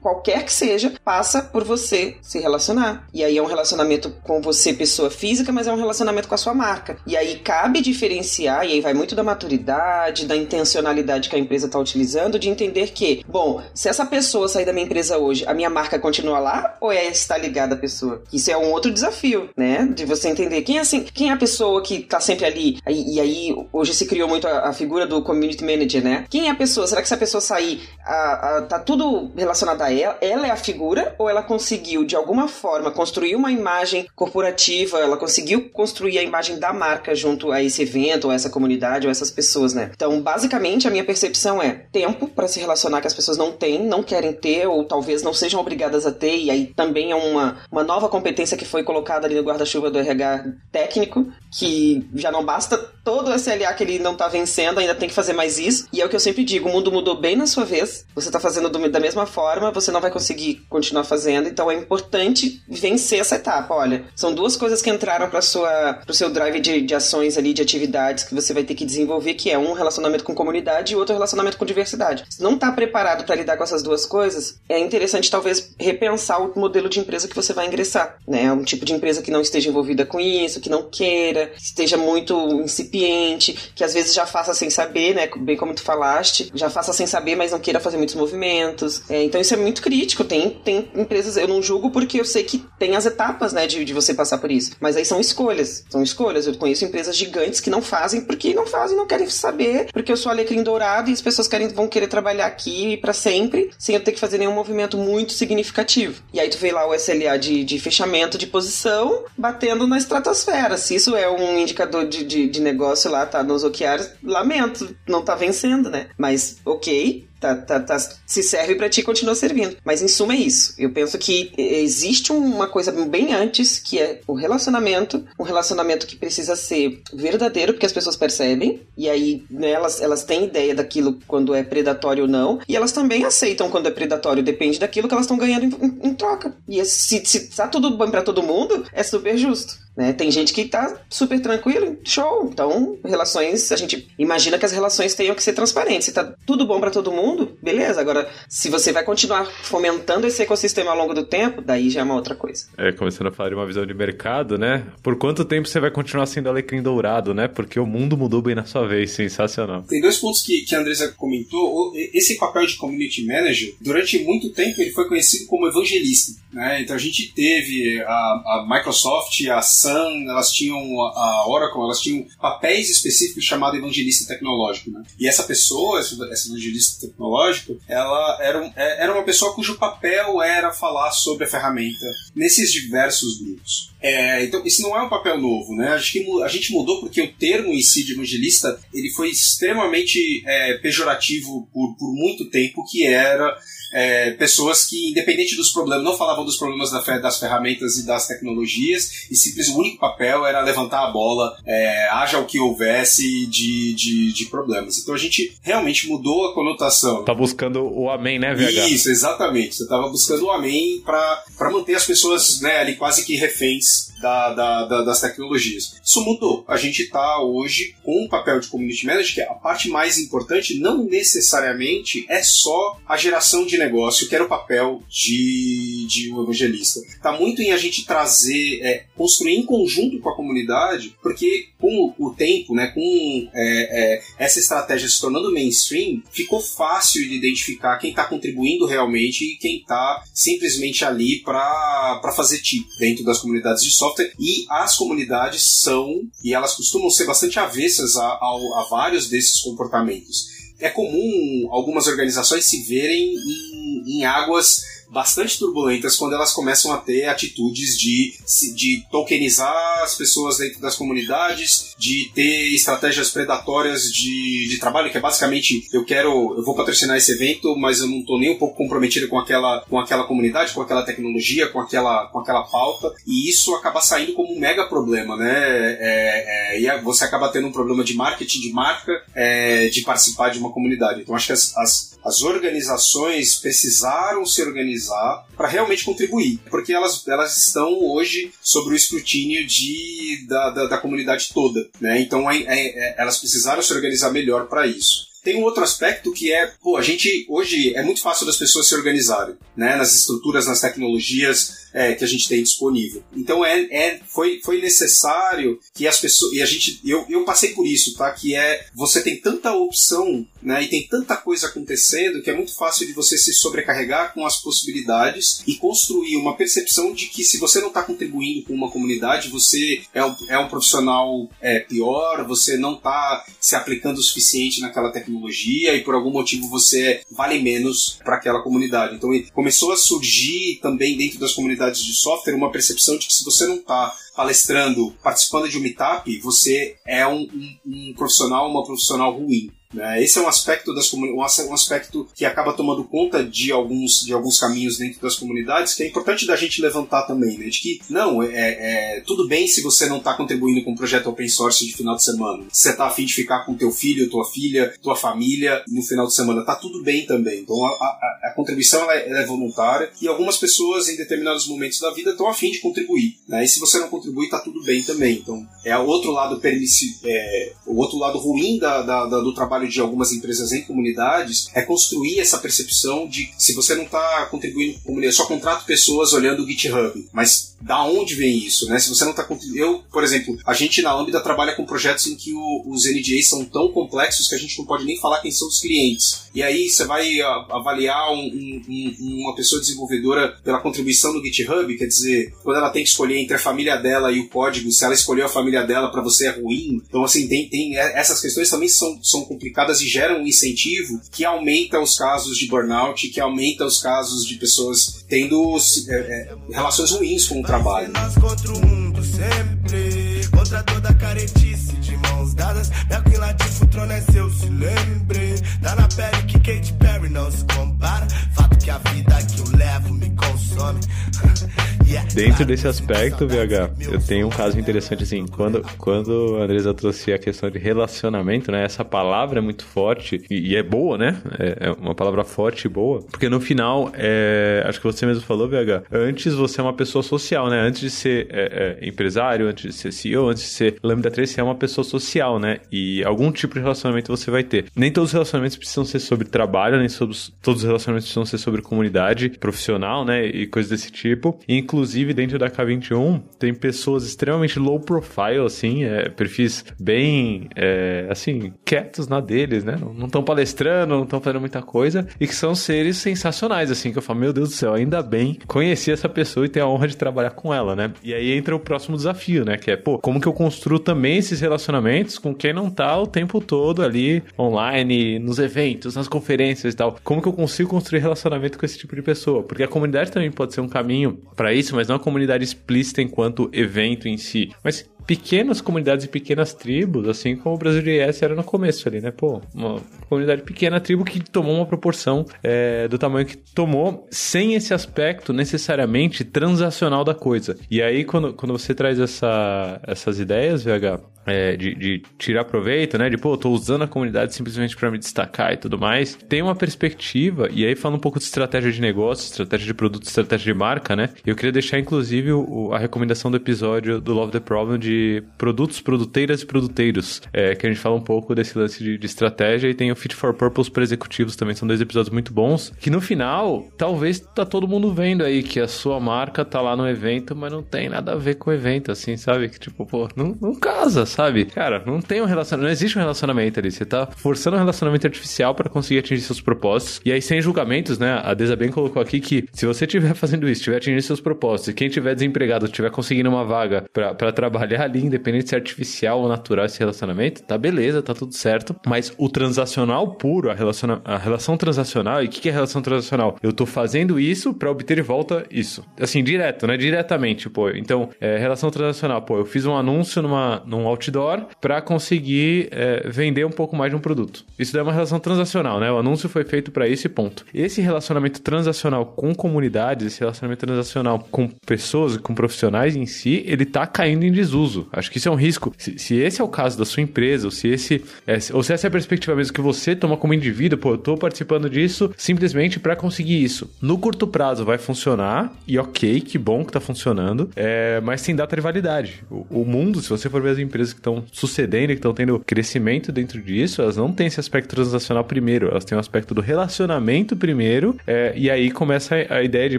qualquer que seja, passa por você se relacionar. E aí é um relacionamento com você, pessoa física, mas é um relacionamento com a sua marca. E aí cabe diferenciar, e aí vai muito da maturidade, da intencionalidade que a empresa está utilizando, de entender que, bom, se essa pessoa sair da minha empresa hoje, a minha marca continua lá ou é estar ligada à pessoa? Isso é um outro desafio, né? De você entender quem é assim, quem é a pessoa que tá sempre ali. E, e aí, hoje se criou muito a, a, figura do community manager, né? Quem é a pessoa? Será que se a pessoa sair, a, a, tá tudo relacionado a ela? Ela é a figura ou ela conseguiu, de alguma forma, construir uma imagem corporativa? Ela conseguiu construir a imagem da marca junto a esse evento, ou essa comunidade, ou essas pessoas, né? Então, basicamente, a minha percepção é tempo para se relacionar que as pessoas não têm, não querem ter, ou talvez não sejam obrigadas a ter, e aí também é uma, uma nova competência que foi colocada ali no guarda-chuva do RH técnico, que já não basta todo o SLA que ele não tá vencendo, ainda tem que fazer mais isso. E é o que eu sempre digo: o mundo mudou bem na sua vez, você tá fazendo do, da mesma forma, você não vai conseguir continuar fazendo, então é importante vencer essa etapa. Olha, são duas coisas que entraram para sua pro seu drive de, de ações ali, de atividades que você vai ter que desenvolver, que é um relacionamento com comunidade e outro relacionamento com diversidade. Se não tá preparado para lidar com essas duas coisas, é interessante talvez repensar o modelo de empresa que você vai ingressar, né? Um tipo de empresa que não esteja envolvida com isso, que não queira, que esteja muito incipiente, que às vezes já faça sem saber, né? Bem como tu falaste, já faça sem saber, mas não queira fazer muitos movimentos. É, então isso é muito crítico. Tem, tem empresas, eu não julgo porque eu sei que tem as etapas, né, de, de você passar por isso. Mas aí são escolhas. São escolhas. Eu conheço empresas gigantes que não fazem porque não fazem, não querem saber, porque eu sou alecrim dourado e as pessoas querem, vão querer trabalhar aqui para sempre, sem eu ter que fazer nenhum movimento muito significativo. E aí tu vê lá o SLA de, de fechamento de posição batendo na estratosfera. Se isso é um indicador de, de, de negócio lá, tá nos OKRs, lamento, não tá vencendo, né? Mas ok, Tá, tá, tá, se serve para ti continua servindo. Mas em suma é isso. Eu penso que existe uma coisa bem antes que é o relacionamento, um relacionamento que precisa ser verdadeiro, porque as pessoas percebem, e aí né, elas, elas têm ideia daquilo quando é predatório ou não, e elas também aceitam quando é predatório, depende daquilo que elas estão ganhando em, em, em, troca. E se, se tá tudo bom para todo mundo, é super justo. Né? Tem gente que tá super tranquilo, show. Então, relações, a gente imagina que as relações tenham que ser transparentes. Se tá tudo bom para todo mundo, beleza. Agora, se você vai continuar fomentando esse ecossistema ao longo do tempo, daí já é uma outra coisa. É, começando a falar de uma visão de mercado, né? Por quanto tempo você vai continuar sendo alecrim dourado, né? Porque o mundo mudou bem na sua vez, sensacional. Tem dois pontos que, que a Andresa comentou. Esse papel de community manager, durante muito tempo, ele foi conhecido como evangelista. Né? Então a gente teve a, a Microsoft, a Sun, elas tinham a Oracle, elas tinham papéis específicos chamados evangelista tecnológico. Né? E essa pessoa, essa evangelista tecnológico, tecnológico, ela era, um, é, era uma pessoa cujo papel era falar sobre a ferramenta nesses diversos grupos. É, então, esse não é um papel novo, né? Acho que a gente mudou porque o termo em si de evangelista ele foi extremamente é, pejorativo por, por muito tempo, que era é, pessoas que, independente dos problemas, não falavam dos problemas das ferramentas e das tecnologias, e simplesmente o único papel era levantar a bola, é, haja o que houvesse de, de, de, problemas. Então a gente realmente mudou a conotação. Tá buscando o amém, né, VH? Isso, exatamente. Você tava buscando o amém para manter as pessoas né, ali quase que reféns da, da, da, das tecnologias. Isso mudou. A gente está hoje com o papel de community manager, que é a parte mais importante não necessariamente é só a geração de negócio, que era o papel de, de um evangelista. Está muito em a gente trazer, é, construir em conjunto com a comunidade, porque com o tempo, né, com é, é, essa estratégia se tornando mainstream, ficou fácil de identificar quem está contribuindo realmente e quem está simplesmente ali para fazer tipo dentro das comunidades de software e as comunidades são, e elas costumam ser bastante avessas a, a, a vários desses comportamentos. É comum algumas organizações se verem em, em águas bastante turbulentas quando elas começam a ter atitudes de, de tokenizar as pessoas dentro das comunidades, de ter estratégias predatórias de, de trabalho, que é basicamente eu quero, eu vou patrocinar esse evento, mas eu não estou nem um pouco comprometido com aquela, com aquela comunidade, com aquela tecnologia, com aquela, com aquela pauta, e isso acaba saindo como um mega problema, né? É, é, e você acaba tendo um problema de marketing de marca, é, de participar de uma comunidade. Então acho que as, as, as organizações precisaram se organizar para realmente contribuir, porque elas, elas estão hoje sobre o escrutínio de, da, da, da comunidade toda, né? Então é, é, é elas precisaram se organizar melhor para isso. Tem um outro aspecto que é, pô, a gente hoje é muito fácil das pessoas se organizarem, né, nas estruturas, nas tecnologias é, que a gente tem disponível. Então é, é foi, foi necessário que as pessoas e a gente eu, eu passei por isso, tá? Que é você tem tanta opção, né, e tem tanta coisa acontecendo que é muito fácil de você se sobrecarregar com as possibilidades e construir uma percepção de que se você não está contribuindo com uma comunidade, você é um, é um profissional é, pior, você não está se aplicando o suficiente naquela tecnologia e por algum motivo você vale menos para aquela comunidade. Então começou a surgir também dentro das comunidades de software uma percepção de que se você não está palestrando, participando de um meetup, você é um, um, um profissional, uma profissional ruim. Né? Esse é um aspecto das um aspecto que acaba tomando conta de alguns, de alguns caminhos dentro das comunidades que é importante da gente levantar também, né? De que não é, é tudo bem se você não está contribuindo com um projeto open source de final de semana. Se você está afim de ficar com teu filho, tua filha, tua família no final de semana, tá tudo bem também. Então a, a, a contribuição ela é, ela é, voluntária e algumas pessoas em determinados momentos da vida estão afim de contribuir. Né? E se você não contribui, tá tudo bem também. Então é o outro lado permissivo, é, o outro lado ruim da, da, da, do trabalho trabalho de algumas empresas em comunidades é construir essa percepção de se você não está contribuindo com comunidade, só contrata pessoas olhando o GitHub, mas da onde vem isso, né? Se você não está eu, por exemplo, a gente na Lambda trabalha com projetos em que o, os NDAs são tão complexos que a gente não pode nem falar quem são os clientes. E aí você vai avaliar um, um, uma pessoa desenvolvedora pela contribuição no GitHub, quer dizer, quando ela tem que escolher entre a família dela e o código, se ela escolheu a família dela para você é ruim. Então assim tem, tem essas questões também são, são complicadas e geram um incentivo que aumenta os casos de burnout, que aumenta os casos de pessoas tendo é, é, relações ruins com o trabalho. Nós contra o mundo sempre, contra toda caretice de mãos dadas. Queen Latifah, o trono é seu, se lembre. Tá na pele que Katy Perry não se compara. Fato que a vida que eu levo me consome. [LAUGHS] Dentro desse aspecto, VH, eu tenho um caso interessante assim, quando, quando a Andresa trouxe a questão de relacionamento, né? Essa palavra é muito forte e, e é boa, né? É, é, uma palavra forte e boa, porque no final, é, acho que você mesmo falou, VH, antes você é uma pessoa social, né? Antes de ser é, é, empresário, antes de ser CEO, antes de ser Lambda 3, você é uma pessoa social, né? E algum tipo de relacionamento você vai ter. Nem todos os relacionamentos precisam ser sobre trabalho, nem sobre, todos os relacionamentos precisam ser sobre comunidade profissional, né? E coisas desse tipo. Inclusive inclusive, dentro da K21, tem pessoas extremamente low profile, assim, é, perfis bem, é, assim, quietos na deles, né? Não estão palestrando, não estão fazendo muita coisa, e que são seres sensacionais, assim, que eu falo, meu Deus do céu, ainda bem conheci essa pessoa e ter a honra de trabalhar com ela, né? E aí entra o próximo desafio, né? Que é, pô, como que eu construo também esses relacionamentos com quem não tá o tempo todo ali online, nos eventos, nas conferências e tal? Como que eu consigo construir relacionamento com esse tipo de pessoa? Porque a comunidade também pode ser um caminho para isso, mas não a comunidade explícita enquanto evento em si. Mas pequenas comunidades e pequenas tribos, assim como o Brasil de era no começo ali, né? Pô, uma comunidade pequena, tribo que tomou uma proporção é, do tamanho que tomou, sem esse aspecto necessariamente transacional da coisa. E aí, quando, quando você traz essa, essas ideias, VH, é, de, de, tirar proveito, né? De, pô, tô usando a comunidade simplesmente para me destacar e tudo mais. Tem uma perspectiva, e aí fala um pouco de estratégia de negócio, estratégia de produto, estratégia de marca, né? Eu queria deixar, inclusive, o, a recomendação do episódio do Love the Problem de produtos, produteiras e produteiros, é, que a gente fala um pouco desse lance de, de estratégia, e tem o Fit for Purpose para executivos também, são dois episódios muito bons, que no final, talvez tá todo mundo vendo aí que a sua marca tá lá no evento, mas não tem nada a ver com o evento, assim, sabe? Que tipo, pô, não, não casa, sabe? Cara, não tem um relacionamento, não existe um relacionamento ali. Você tá forçando um relacionamento artificial para conseguir atingir seus propósitos. E aí, sem julgamentos, né? A Desa bem colocou aqui que se você estiver fazendo isso, estiver atingindo seus propósitos, e quem estiver desempregado, estiver conseguindo uma vaga para trabalhar ali, independente se é artificial ou natural esse relacionamento, tá beleza, tá tudo certo. Mas o transacional puro, a, relaciona, a relação transacional, e o que, que é relação transacional? Eu tô fazendo isso para obter de volta isso. Assim, direto, né? Diretamente, pô. Então, é, relação transacional, pô, eu fiz um anúncio numa, num outdoor para conseguir é, vender um pouco mais de um produto. Isso daí é uma relação transacional, né? O anúncio foi feito para esse ponto. Esse relacionamento transacional com comunidades, esse relacionamento transacional com pessoas, com profissionais em si, ele tá caindo em desuso. Acho que isso é um risco. Se, se esse é o caso da sua empresa, ou se esse é, ou se essa é a perspectiva mesmo que você toma como indivíduo, pô, eu tô participando disso simplesmente para conseguir isso. No curto prazo vai funcionar e ok, que bom que tá funcionando, é, mas tem data de validade. O, o mundo, se você for ver as empresas que estão sucedendo, que estão tendo crescimento dentro disso, elas não têm esse aspecto transacional primeiro, elas têm o aspecto do relacionamento primeiro, é, e aí começa a, a, ideia de,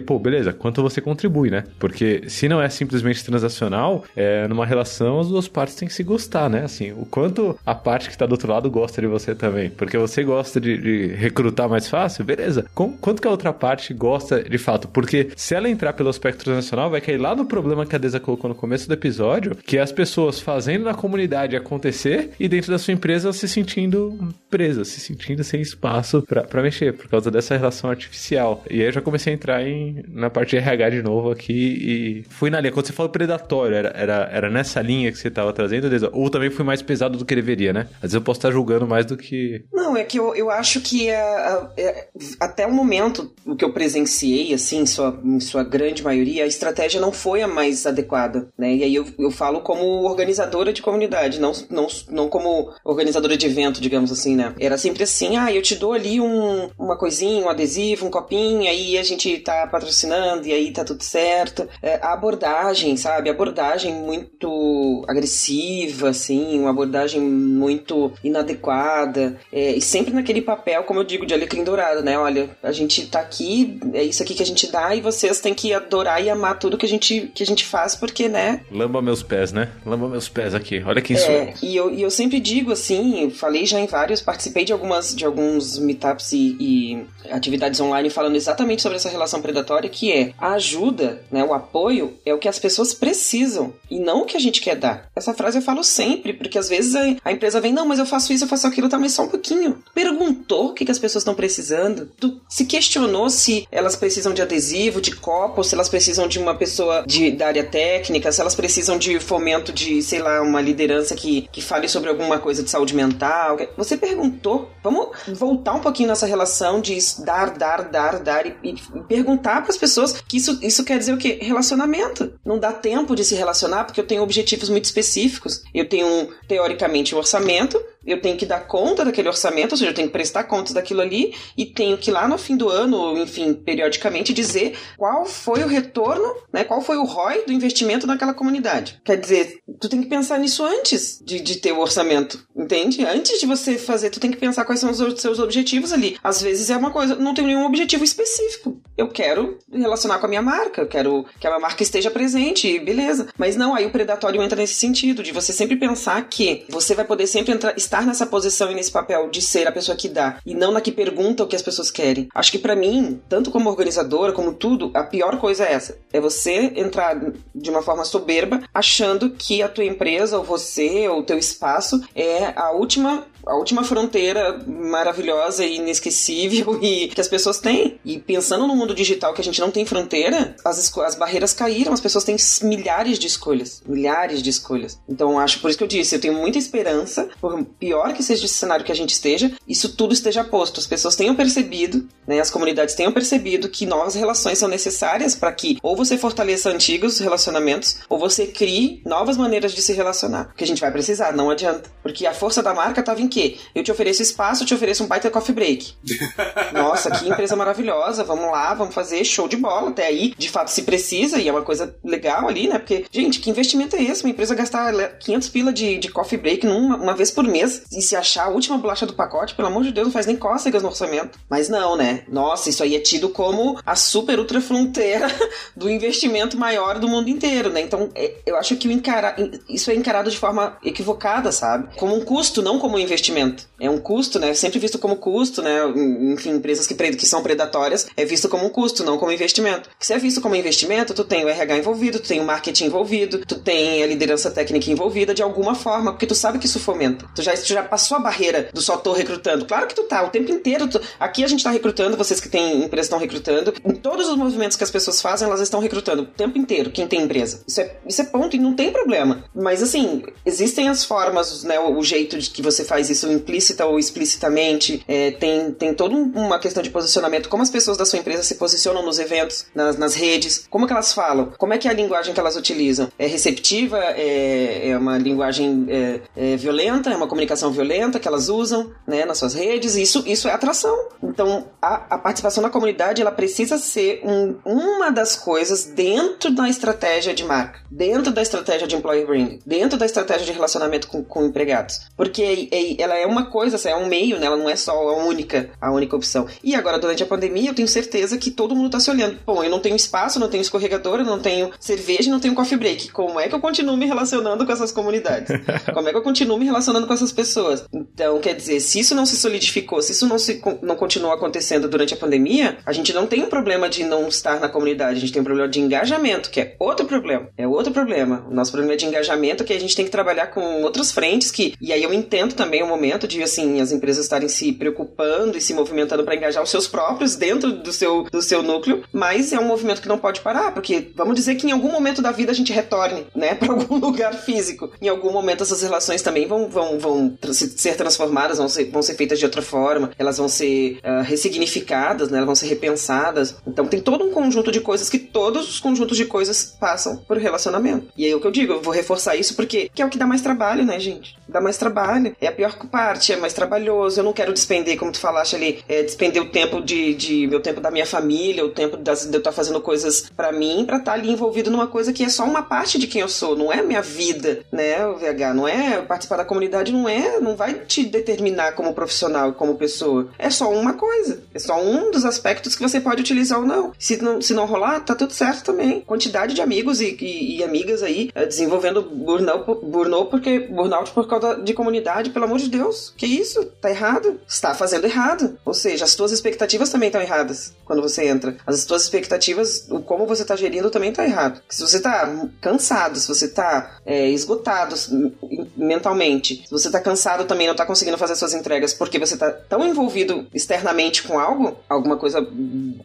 pô, beleza, quanto você contribui, né? Porque se não é simplesmente transacional, é, numa relação as duas partes têm que se gostar, né? Assim, o quanto a parte que tá do outro lado gosta de você também, porque você gosta de, de recrutar mais fácil, beleza. Com, quanto que a outra parte gosta de fato? Porque se ela entrar pelo aspecto transacional, vai cair lá no problema que a Deza colocou no começo do episódio, que é as pessoas fazendo na comunidade acontecer e dentro da sua empresa se sentindo presa, se sentindo sem espaço para mexer, por causa dessa relação artificial. E aí eu já comecei a entrar em, na parte de RH de novo aqui e fui na linha. Quando você falou predatório, era, era, era nessa linha que você estava trazendo, Deza? Ou também fui mais pesado do que deveria, né? Às vezes eu posso estar julgando mais do que. Não, é que eu, eu acho que é, é, até o momento, o que eu presenciei, assim, em sua, em sua grande maioria, a estratégia não foi a mais adequada, né? E aí eu, eu falo como organizadora de comunidade, não, não, não como organizadora de evento, digamos assim, né? Era sempre assim, ah, eu te dou ali um, uma coisinha, um adesivo, um copinho, aí a gente tá patrocinando e aí tá tudo certo. É, a abordagem, sabe? A abordagem muito agressiva, assim, uma abordagem muito inadequada, é, e sempre naquele papel, como eu digo, de alecrim dourado, né? Olha, a gente tá aqui, é isso aqui que a gente dá e vocês têm que adorar e amar tudo que a gente, que a gente faz, porque, né? Lamba meus pés, né? Lamba meus pés aqui. Olha quem é, sou eu. E eu, e eu sempre digo assim, falei já em vários, participei de algumas de alguns meetups e, e atividades online falando exatamente sobre essa relação predatória, que é a ajuda, né? O apoio é o que as pessoas precisam e não o que a gente quer dar. Essa frase eu falo sempre, porque às vezes a, a empresa vem, não, mas eu faço isso, eu faço aquilo, tá, mas só um pouquinho. Perguntou o que, que as pessoas estão precisando, tu se questionou se elas precisam de adesivo, de copo, se elas precisam de uma pessoa de, da área técnica, se elas precisam de fomento de, sei lá, uma liderança que, que fale sobre alguma coisa de saúde mental. Você perguntou. Vamos voltar um pouquinho nessa relação de dar, dar, dar, dar e, e perguntar para as pessoas que isso, isso quer dizer o quê? Relacionamento. Não dá tempo de se relacionar porque eu tenho objetivos muito específicos. Eu tenho, teoricamente, um orçamento eu tenho que dar conta daquele orçamento, ou seja, eu tenho que prestar contas daquilo ali e tenho que lá no fim do ano, enfim, periodicamente dizer qual foi o retorno, né, qual foi o ROI do investimento naquela comunidade. Quer dizer, tu tem que pensar nisso antes de, de ter o orçamento, entende? Antes de você fazer, tu tem que pensar quais são os seus objetivos ali. Às vezes é uma coisa, não tem nenhum objetivo específico. Eu quero relacionar com a minha marca, eu quero que a minha marca esteja presente, beleza. Mas não, aí o predatório entra nesse sentido, de você sempre pensar que você vai poder sempre entrar, estar nessa posição e nesse papel de ser a pessoa que dá, e não na que pergunta o que as pessoas querem. Acho que para mim, tanto como organizadora, como tudo, a pior coisa é essa. É você entrar de uma forma soberba, achando que a tua empresa, ou você, ou o teu espaço é a última a última fronteira maravilhosa e inesquecível e que as pessoas têm. E pensando no mundo digital que a gente não tem fronteira, as, as barreiras caíram, as pessoas têm milhares de escolhas, milhares de escolhas. Então acho por isso que eu disse, eu tenho muita esperança, por pior que seja esse cenário que a gente esteja, isso tudo esteja posto. As pessoas tenham percebido, né, as comunidades tenham percebido que novas relações são necessárias para que ou você fortaleça antigos relacionamentos ou você crie novas maneiras de se relacionar. Que a gente vai precisar, não adianta. Porque a força da marca estava em quê? Eu te ofereço espaço, eu te ofereço um baita coffee break. [LAUGHS] Nossa, que empresa maravilhosa, vamos lá, vamos fazer show de bola. Até aí, de fato, se precisa e é uma coisa legal ali, né? Porque, gente, que investimento é esse? Uma empresa gastar 500 pila de, de coffee break numa, uma vez por mês e se achar a última bolacha do pacote, pelo amor de Deus, não faz nem cócegas no orçamento. Mas não, né? Nossa, isso aí é tido como a super ultra fronteira [LAUGHS] do investimento maior do mundo inteiro, né? Então, é, eu acho que encara... isso é encarado de forma equivocada, sabe? Como um custo, não como um investimento investimento. É um custo, né? Sempre visto como custo, né? Enfim, empresas que, que são predatórias é visto como um custo, não como investimento. Se é visto como investimento, tu tem o RH envolvido, tu tem o marketing envolvido, tu tem a liderança técnica envolvida de alguma forma, porque tu sabe que isso fomenta. Tu já, tu já passou a barreira do só tô recrutando. Claro que tu tá, o tempo inteiro. Tu, aqui a gente tá recrutando, vocês que têm empresa estão recrutando. Em todos os movimentos que as pessoas fazem, elas estão recrutando o tempo inteiro, quem tem empresa. Isso é, isso é ponto e não tem problema. Mas assim, existem as formas, né? O, o jeito de que você faz isso implícita ou explicitamente. É, tem, tem toda uma questão de posicionamento, como as pessoas da sua empresa se posicionam nos eventos, nas, nas redes, como que elas falam, como é que é a linguagem que elas utilizam. É receptiva, é, é uma linguagem é, é violenta, é uma comunicação violenta que elas usam né, nas suas redes, isso, isso é atração. Então, a, a participação na comunidade ela precisa ser um, uma das coisas dentro da estratégia de marca, dentro da estratégia de employer branding, dentro da estratégia de relacionamento com, com empregados. Porque é, ela é uma coisa, é um meio, né? Ela não é só a única, a única opção. E agora, durante a pandemia, eu tenho certeza que todo mundo tá se olhando. Bom, eu não tenho espaço, não tenho escorregador, não tenho cerveja, não tenho coffee break. Como é que eu continuo me relacionando com essas comunidades? [LAUGHS] Como é que eu continuo me relacionando com essas pessoas? Então, quer dizer, se isso não se solidificou, se isso não, se, não continuou acontecendo durante a pandemia, a gente não tem um problema de não estar na comunidade, a gente tem um problema de engajamento, que é outro problema. É outro problema. O nosso problema é de engajamento que a gente tem que trabalhar com outras frentes que, e aí eu entendo também momento de assim as empresas estarem se preocupando e se movimentando para engajar os seus próprios dentro do seu, do seu núcleo, mas é um movimento que não pode parar, porque vamos dizer que em algum momento da vida a gente retorne, né, [LAUGHS] para algum lugar físico. Em algum momento essas relações também vão, vão, vão ser transformadas, vão ser, vão ser feitas de outra forma, elas vão ser uh, ressignificadas, né, elas vão ser repensadas. Então tem todo um conjunto de coisas que todos os conjuntos de coisas passam por relacionamento. E aí o que eu digo, eu vou reforçar isso porque que é o que dá mais trabalho, né, gente? Dá mais trabalho. É a pior parte é mais trabalhoso, eu não quero despender, como tu falaste ali, é, despender o tempo de, de meu tempo da minha família, o tempo das, de eu estar fazendo coisas para mim, para estar ali envolvido numa coisa que é só uma parte de quem eu sou, não é minha vida, né, o VH, não é participar da comunidade não é, não vai te determinar como profissional, como pessoa. É só uma coisa, é só um dos aspectos que você pode utilizar ou não. Se não, se não rolar, tá tudo certo também. Quantidade de amigos e, e, e amigas aí é, desenvolvendo burnout, burnout porque burnout por causa de comunidade, pelo amor de Deus. Que isso? Tá errado? Está fazendo errado. Ou seja, as tuas expectativas também estão erradas quando você entra. As tuas expectativas, o como você tá gerindo também tá errado. Se você tá cansado, se você tá é, esgotado mentalmente, se você tá cansado também, não tá conseguindo fazer suas entregas porque você tá tão envolvido externamente com algo, alguma coisa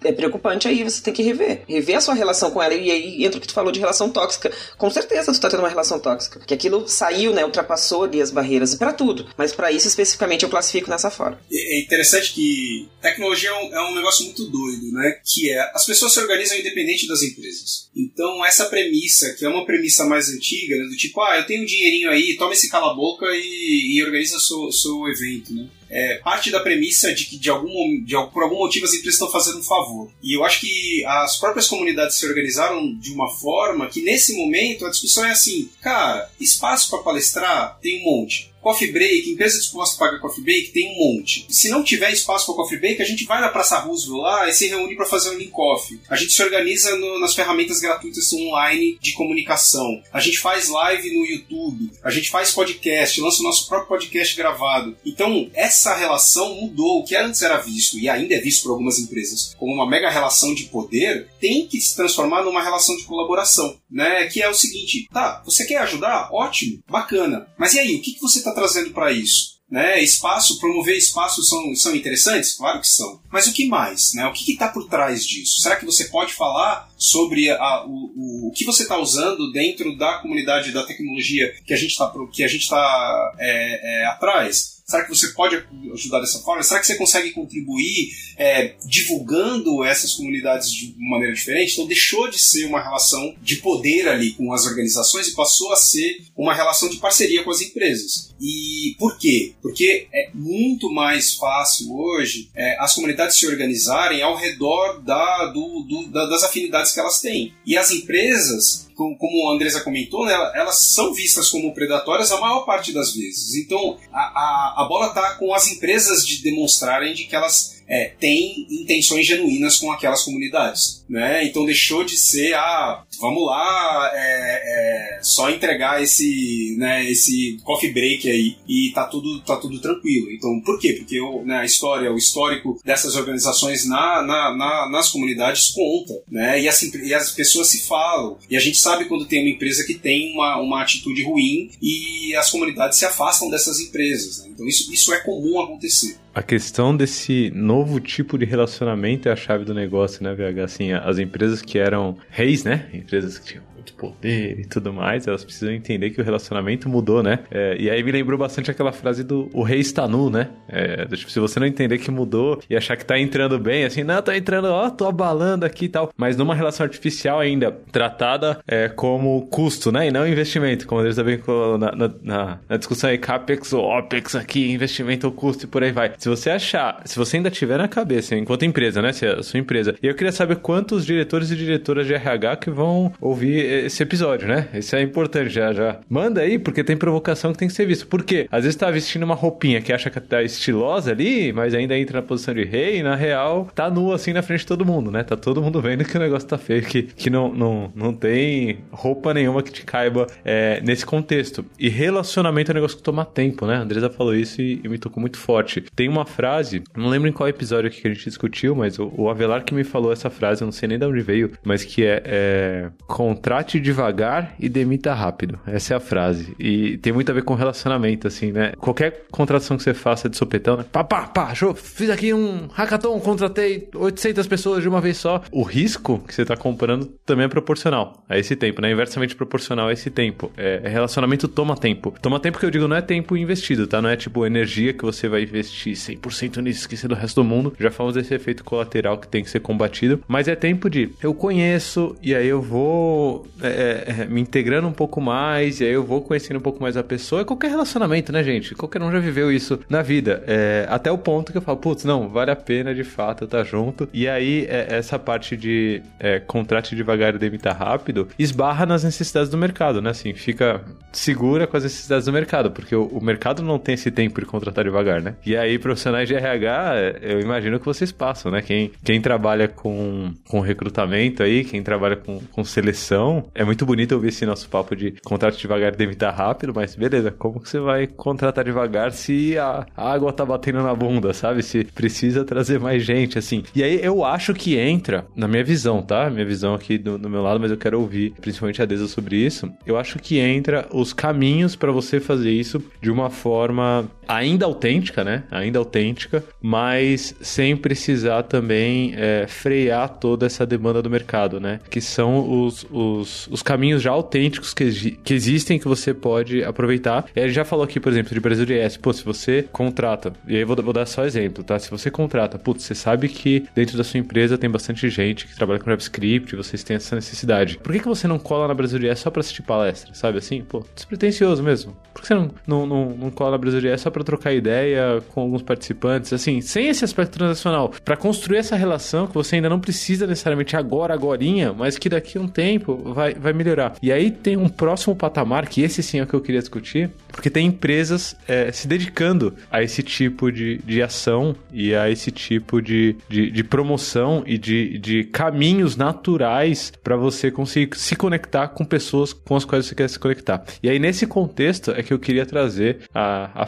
é preocupante aí, você tem que rever. Rever a sua relação com ela. E aí entra o que tu falou de relação tóxica. Com certeza tu tá tendo uma relação tóxica. Porque aquilo saiu, né? Ultrapassou ali as barreiras. para tudo. Mas Mas para isso, especificamente, eu classifico nessa forma. É interessante que tecnologia é um, é um negócio muito doido, né? Que é as pessoas se organizam independente das empresas. Então, essa premissa, que é uma premissa mais antiga, né, do tipo, ah, eu tenho um dinheirinho aí, toma esse cala-boca e, e organiza seu, seu evento, né? é, parte da premissa de que de algum, de, por algum motivo as empresas estão fazendo um favor. E eu acho que as próprias comunidades se organizaram de uma forma que nesse momento a discussão é assim, cara, espaço para palestrar tem um monte. Coffee break, empresa disposta a pagar coffee break, tem um monte. Se não tiver espaço para coffee break, a gente vai na Praça Roosevelt lá e se reúne para fazer um link coffee. A gente se organiza no, nas ferramentas gratuitas online de comunicação. A gente faz live no YouTube. A gente faz podcast, lança o nosso próprio podcast gravado. Então, essa relação mudou. O que antes era visto, e ainda é visto por algumas empresas, como uma mega relação de poder, tem que se transformar numa relação de colaboração. Né? Que é o seguinte: tá, você quer ajudar? Ótimo, bacana. Mas e aí, o que, que você está está trazendo para isso? Né, espaço, promover espaços são, são interessantes? Claro que são. Mas o que mais? Né? O que está por trás disso? Será que você pode falar sobre a, o, o, o, que você está usando dentro da comunidade da tecnologia que a gente está tá, é, é, atrás? Será que você pode ajudar dessa forma? Será que você consegue contribuir é, divulgando essas comunidades de maneira diferente? Então deixou de ser uma relação de poder ali com as organizações e passou a ser uma relação de parceria com as empresas. E por quê? Porque é muito mais fácil hoje é, as comunidades se organizarem ao redor da, do, do, da, das afinidades que elas têm. E as empresas como a Andresa comentou, né, elas são vistas como predatórias a maior parte das vezes. Então, a, a, a bola está com as empresas de demonstrarem de que elas é, tem intenções genuínas com aquelas comunidades. Né? Então deixou de ser, ah, vamos lá, é, é, só entregar esse, né, esse coffee break aí e tá tudo, tá tudo tranquilo. Então, por quê? Porque o, né, a história, o histórico dessas organizações na, na, na, nas comunidades conta, né? E, assim, e as pessoas se falam. E a gente sabe quando tem uma empresa que tem uma, uma atitude ruim e as comunidades se afastam dessas empresas. Né? Então, isso, isso é comum acontecer a questão desse novo tipo de relacionamento é a chave do negócio, né, VH? Assim, as empresas que eram reis, né? Empresas que tinham muito poder e tudo mais, elas precisam entender que o relacionamento mudou, né? É, e aí me lembrou bastante aquela frase do o rei está nu, né? É, tipo, se você não entender que mudou e achar que tá entrando bem, assim, não, tô entrando, ó, tô abalando aqui e tal, mas numa relação artificial ainda, tratada é, como custo, né? E não investimento, como eles também na, na, na, na discussão aí, CAPEX ou OPEX aqui, investimento ou custo e por aí vai. Se você achar, se você ainda tiver na cabeça, enquanto empresa, né? Se é a sua empresa, e eu queria saber quantos diretores e diretoras de RH que vão ouvir esse episódio, né? Isso é importante já, já. Manda aí, porque tem provocação que tem que ser visto. Por quê? Às vezes tá vestindo uma roupinha que acha que tá estilosa ali, mas ainda entra na posição de rei e na real tá nu assim na frente de todo mundo, né? Tá todo mundo vendo que o negócio tá feio, que, que não, não, não tem roupa nenhuma que te caiba é, nesse contexto. E relacionamento é um negócio que toma tempo, né? A Andresa falou isso e, e, me tocou muito forte. Tem uma frase, não lembro em qual episódio que a gente discutiu, mas o, o Avelar que me falou essa frase, eu não sei nem de onde veio, mas que é, é devagar e demita rápido. Essa é a frase. E tem muito a ver com relacionamento, assim, né? Qualquer contratação que você faça de sopetão, né? Pá, pá, pá, show, fiz aqui um hackathon, contratei 800 pessoas de uma vez só. O risco que você tá comprando também é proporcional a esse tempo, né? Inversamente proporcional a esse tempo. É, relacionamento toma tempo. Toma tempo que eu digo não é tempo investido, tá? Não é tipo energia que você vai investir 100% nisso, esquecer do resto do mundo. Já falamos desse efeito colateral que tem que ser combatido. Mas é tempo de eu conheço e aí eu vou é, é, é, me integrando um pouco mais, e aí eu vou conhecendo um pouco mais a pessoa. É qualquer relacionamento, né, gente? Qualquer um já viveu isso na vida. É, até o ponto que eu falo, putz, não, vale a pena de fato estar junto. E aí, é, essa parte de é, contrate devagar e demitar rápido esbarra nas necessidades do mercado, né? Assim, fica segura com as necessidades do mercado, porque o, o mercado não tem esse tempo de contratar devagar, né? E aí, profissionais de RH, eu imagino que vocês passam, né? Quem, quem trabalha com, com recrutamento aí, quem trabalha com, com seleção, é muito bonito ouvir esse nosso papo de contrato devagar e demitar rápido, mas beleza, como que você vai contratar devagar se a água tá batendo na bunda, sabe? Se precisa trazer mais gente, assim. E aí eu acho que entra, na minha visão, tá? Minha visão aqui do, do meu lado, mas eu quero ouvir principalmente a Deza sobre isso. Eu acho que entra os caminhos para você fazer isso de uma forma ainda autêntica, né? Ainda autêntica, mas sem precisar também é, frear toda essa demanda do mercado, né? Que são os, os os, os caminhos já autênticos que, que existem que você pode aproveitar. E gente já falou aqui, por exemplo, de Brasil IS. Pô, se você contrata, e aí vou, vou dar só exemplo, tá? Se você contrata, putz, você sabe que dentro da sua empresa tem bastante gente que trabalha com JavaScript, vocês têm essa necessidade. Por que, que você não cola na Brasil IS só pra assistir palestra, sabe assim? Pô, despretensioso mesmo. Por que você não, não, não, não cola na Brasil IS só pra trocar ideia com alguns participantes? Assim, sem esse aspecto transacional, para construir essa relação que você ainda não precisa necessariamente agora, agorinha, mas que daqui a um tempo vai, vai melhorar. E aí tem um próximo patamar, que esse sim é o que eu queria discutir, porque tem empresas é, se dedicando a esse tipo de, de ação e a esse tipo de, de, de promoção e de, de caminhos naturais para você conseguir se conectar com pessoas com as quais você quer se conectar. E aí, nesse contexto, é que eu queria trazer a, a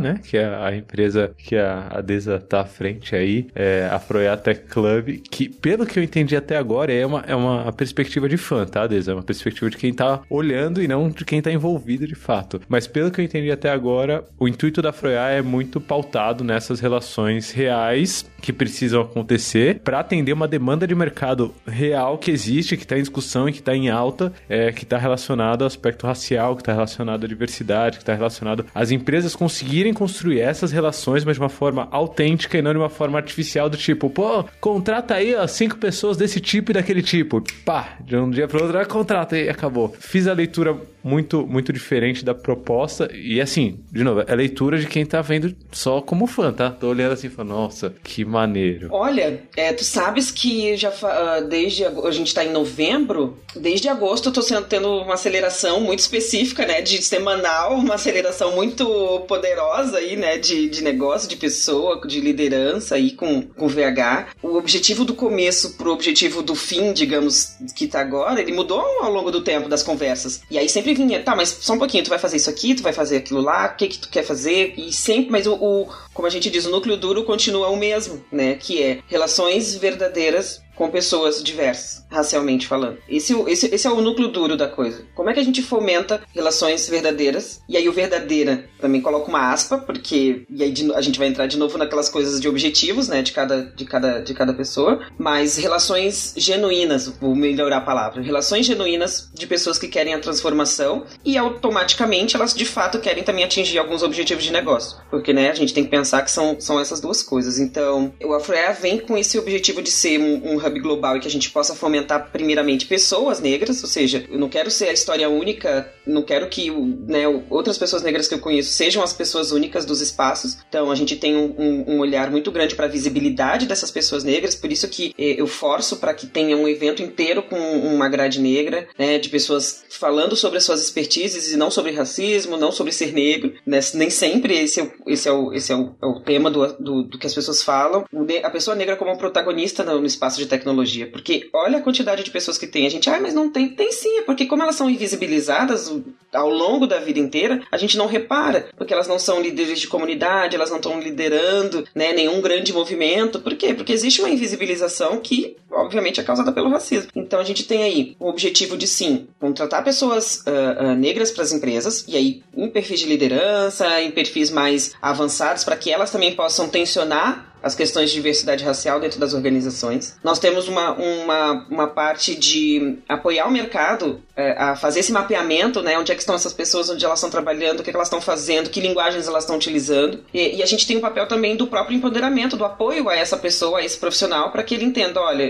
Né? Que é a empresa que a, a Desa tá à frente aí, é a Froiá Tech Club, que, pelo que eu entendi até agora, é uma, é uma perspectiva de fã, tá, Desa? É uma perspectiva de quem tá olhando e não de quem tá envolvido de fato. Mas pelo que eu entendi até agora, o intuito da Froiá é muito pautado nessas relações reais que precisam acontecer para atender uma demanda de mercado real que existe, que está em discussão e que está em alta, é, que está relacionado ao aspecto racial, que está relacionado à diversidade, que está relacionado às empresas conseguirem construir essas relações, mas de uma forma autêntica e não de uma forma artificial do tipo, pô, contrata aí ó, cinco pessoas desse tipo e daquele tipo. Pá, de um dia para outro, ah, contrata e acabou. Fiz a leitura muito, muito diferente da proposta. E assim, de novo, é leitura de quem tá vendo só como fã, tá? Tô olhando assim e falando, nossa, que maneiro. Olha, é, tu sabes que já uh, desde a gente tá em novembro, desde agosto eu tô sendo, tendo uma aceleração muito específica, né? De semanal, uma aceleração muito poderosa aí, né? De, de negócio, de pessoa, de liderança aí com, com VH. O objetivo do começo pro objetivo do fim, digamos, que tá agora, ele mudou ao longo do tempo das conversas. E aí sempre vinha, tá, mas só um pouquinho, tu vai fazer isso aqui, tu vai fazer aquilo lá, o que que tu quer fazer? E sempre, mas o, o como a gente diz, o núcleo duro continua o mesmo, né? Que é relações verdadeiras com pessoas diversas, racialmente falando. Esse, esse, esse é o núcleo duro da coisa. Como é que a gente fomenta relações verdadeiras? E aí o verdadeira também coloca uma aspa, porque e aí de, a gente vai entrar de novo naquelas coisas de objetivos, né, de cada, de cada, de cada pessoa, mas relações genuínas, vou melhorar a palavra, relações genuínas de pessoas que querem a transformação e automaticamente elas de fato querem também atingir alguns objetivos de negócio, porque né, a gente tem que pensar que são, são essas duas coisas. Então, o Afroea vem com esse objetivo de ser um, um hub global e que a gente possa fomentar primeiramente pessoas negras, ou seja, eu não quero ser a história única, não quero que né, outras pessoas negras que eu conheço sejam as pessoas únicas dos espaços. Então a gente tem um, um olhar muito grande para a visibilidade dessas pessoas negras, por isso que eh, eu forço para que tenha um evento inteiro com uma grade negra, né, de pessoas falando sobre as suas expertises e não sobre racismo, não sobre ser negro. Né? Nem sempre esse é o, esse é o, esse é o, é o tema do, do, do, que as pessoas falam. A pessoa negra como protagonista no, no espaço de tecnologia, porque olha a quantidade de pessoas que tem. A gente, ah, mas não tem. Tem sim, é porque como elas são invisibilizadas ao longo da vida inteira, a gente não repara, porque elas não são líderes de comunidade, elas não estão liderando né, nenhum grande movimento. Por quê? Porque existe uma invisibilização que, obviamente, é causada pelo racismo. Então a gente tem aí o objetivo de sim contratar pessoas uh, uh, negras para as empresas, e aí em perfis de liderança, em perfis mais avançados, para que elas também possam tensionar as questões de diversidade racial dentro das organizações. Nós temos uma, uma, uma parte de apoiar o mercado é, a fazer esse mapeamento, né? Onde é que estão essas pessoas, onde elas estão trabalhando, o que, é que elas estão fazendo, que linguagens elas estão utilizando. E, e, a gente tem um papel também do próprio empoderamento, do apoio a essa pessoa, a esse profissional, para que ele entenda, olha,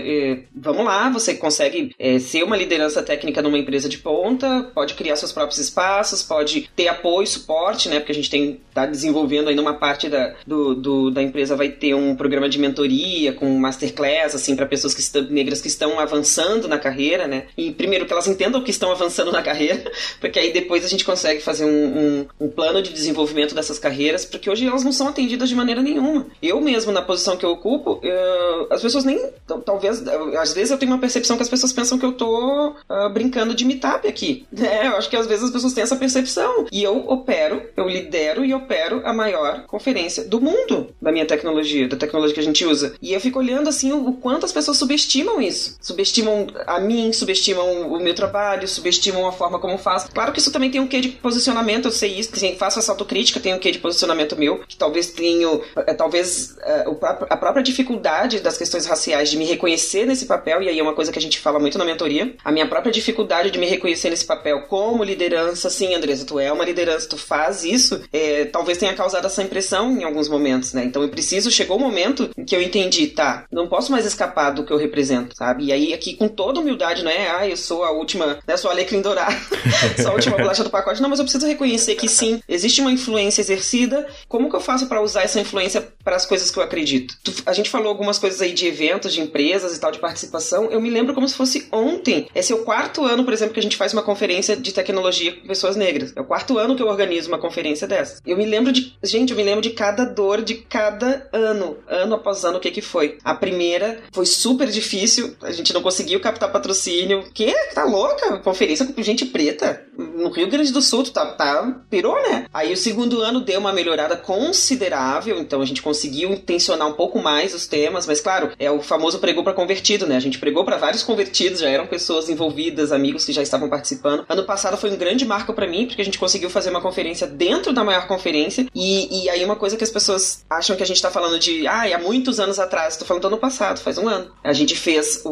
vamos lá, você consegue é, ser uma liderança técnica numa empresa de ponta, pode criar seus próprios espaços, pode ter apoio, suporte, né? Porque a gente tem tá desenvolvendo ainda uma parte da, do, do da empresa vai ter um programa de mentoria, com masterclass, assim, para pessoas que estão, negras que estão avançando na carreira, né? E primeiro que elas entendam que estão avançando na carreira, [LAUGHS] porque aí depois a gente consegue fazer um, um, um plano de desenvolvimento dessas carreiras, porque hoje elas não são atendidas de maneira nenhuma. Eu mesmo, na posição que eu ocupo, eu, as pessoas nem. Talvez, às vezes eu tenho uma percepção que as pessoas pensam que eu tô uh, brincando de meetup aqui. [LAUGHS] Né? Eu acho que às vezes as pessoas têm essa percepção. E eu opero, eu lidero e opero a maior conferência do mundo da minha tecnologia, da tecnologia que a gente usa. E eu fico olhando assim o, o quanto as pessoas subestimam isso. Subestimam a mim, subestimam o meu trabalho, subestimam a forma como faço. Claro que isso também tem um quê de posicionamento, eu sei isso, assim, faço essa autocrítica, tem um quê de posicionamento meu, que talvez tenho, é, talvez é, a própria dificuldade das questões raciais de me reconhecer reconhecer nesse papel, e aí é uma coisa que a gente fala muito na mentoria, a minha própria dificuldade de me reconhecer nesse papel como liderança, sim, Andresa, tu é uma liderança, tu faz isso, é, talvez tenha causado essa impressão em alguns momentos, né? Então eu preciso, chegou o um momento em que eu entendi, tá, não posso mais escapar do que eu represento, sabe? E aí aqui com toda humildade, não é, ah, eu sou a última, né, sou a alecrim dourado, [LAUGHS] sou a última bolacha do pacote, não, mas eu preciso reconhecer que sim, existe uma influência exercida, como que eu faço para usar essa influência para as coisas que eu acredito? Tu, a gente falou algumas coisas aí de eventos, de empresas e tal, de participação, eu me lembro como se fosse ontem, esse é o quarto ano, por exemplo, que a gente faz uma conferência de tecnologia com pessoas negras, é o quarto ano que eu organizo uma conferência dessa. Eu me lembro de, gente, eu me lembro de cada dor de cada ano, ano após ano, o que que foi. A primeira foi super difícil, a gente não conseguiu captar patrocínio. Que? Tá louca? Conferência com gente preta? No Rio Grande do Sul, tá, tá pirou, né? Aí o segundo ano deu uma melhorada considerável, então a gente conseguiu intencionar um pouco mais os temas, mas claro, é o famoso pregou para convertido, né? A gente pregou para vários convertidos, já eram pessoas envolvidas, amigos que já estavam participando. Ano passado foi um grande marco para mim, porque a gente conseguiu fazer uma conferência dentro da maior conferência, e, e aí uma coisa que as pessoas acham que a gente tá falando de, ah, há muitos anos atrás, tô falando do ano passado, faz um ano. A gente fez o,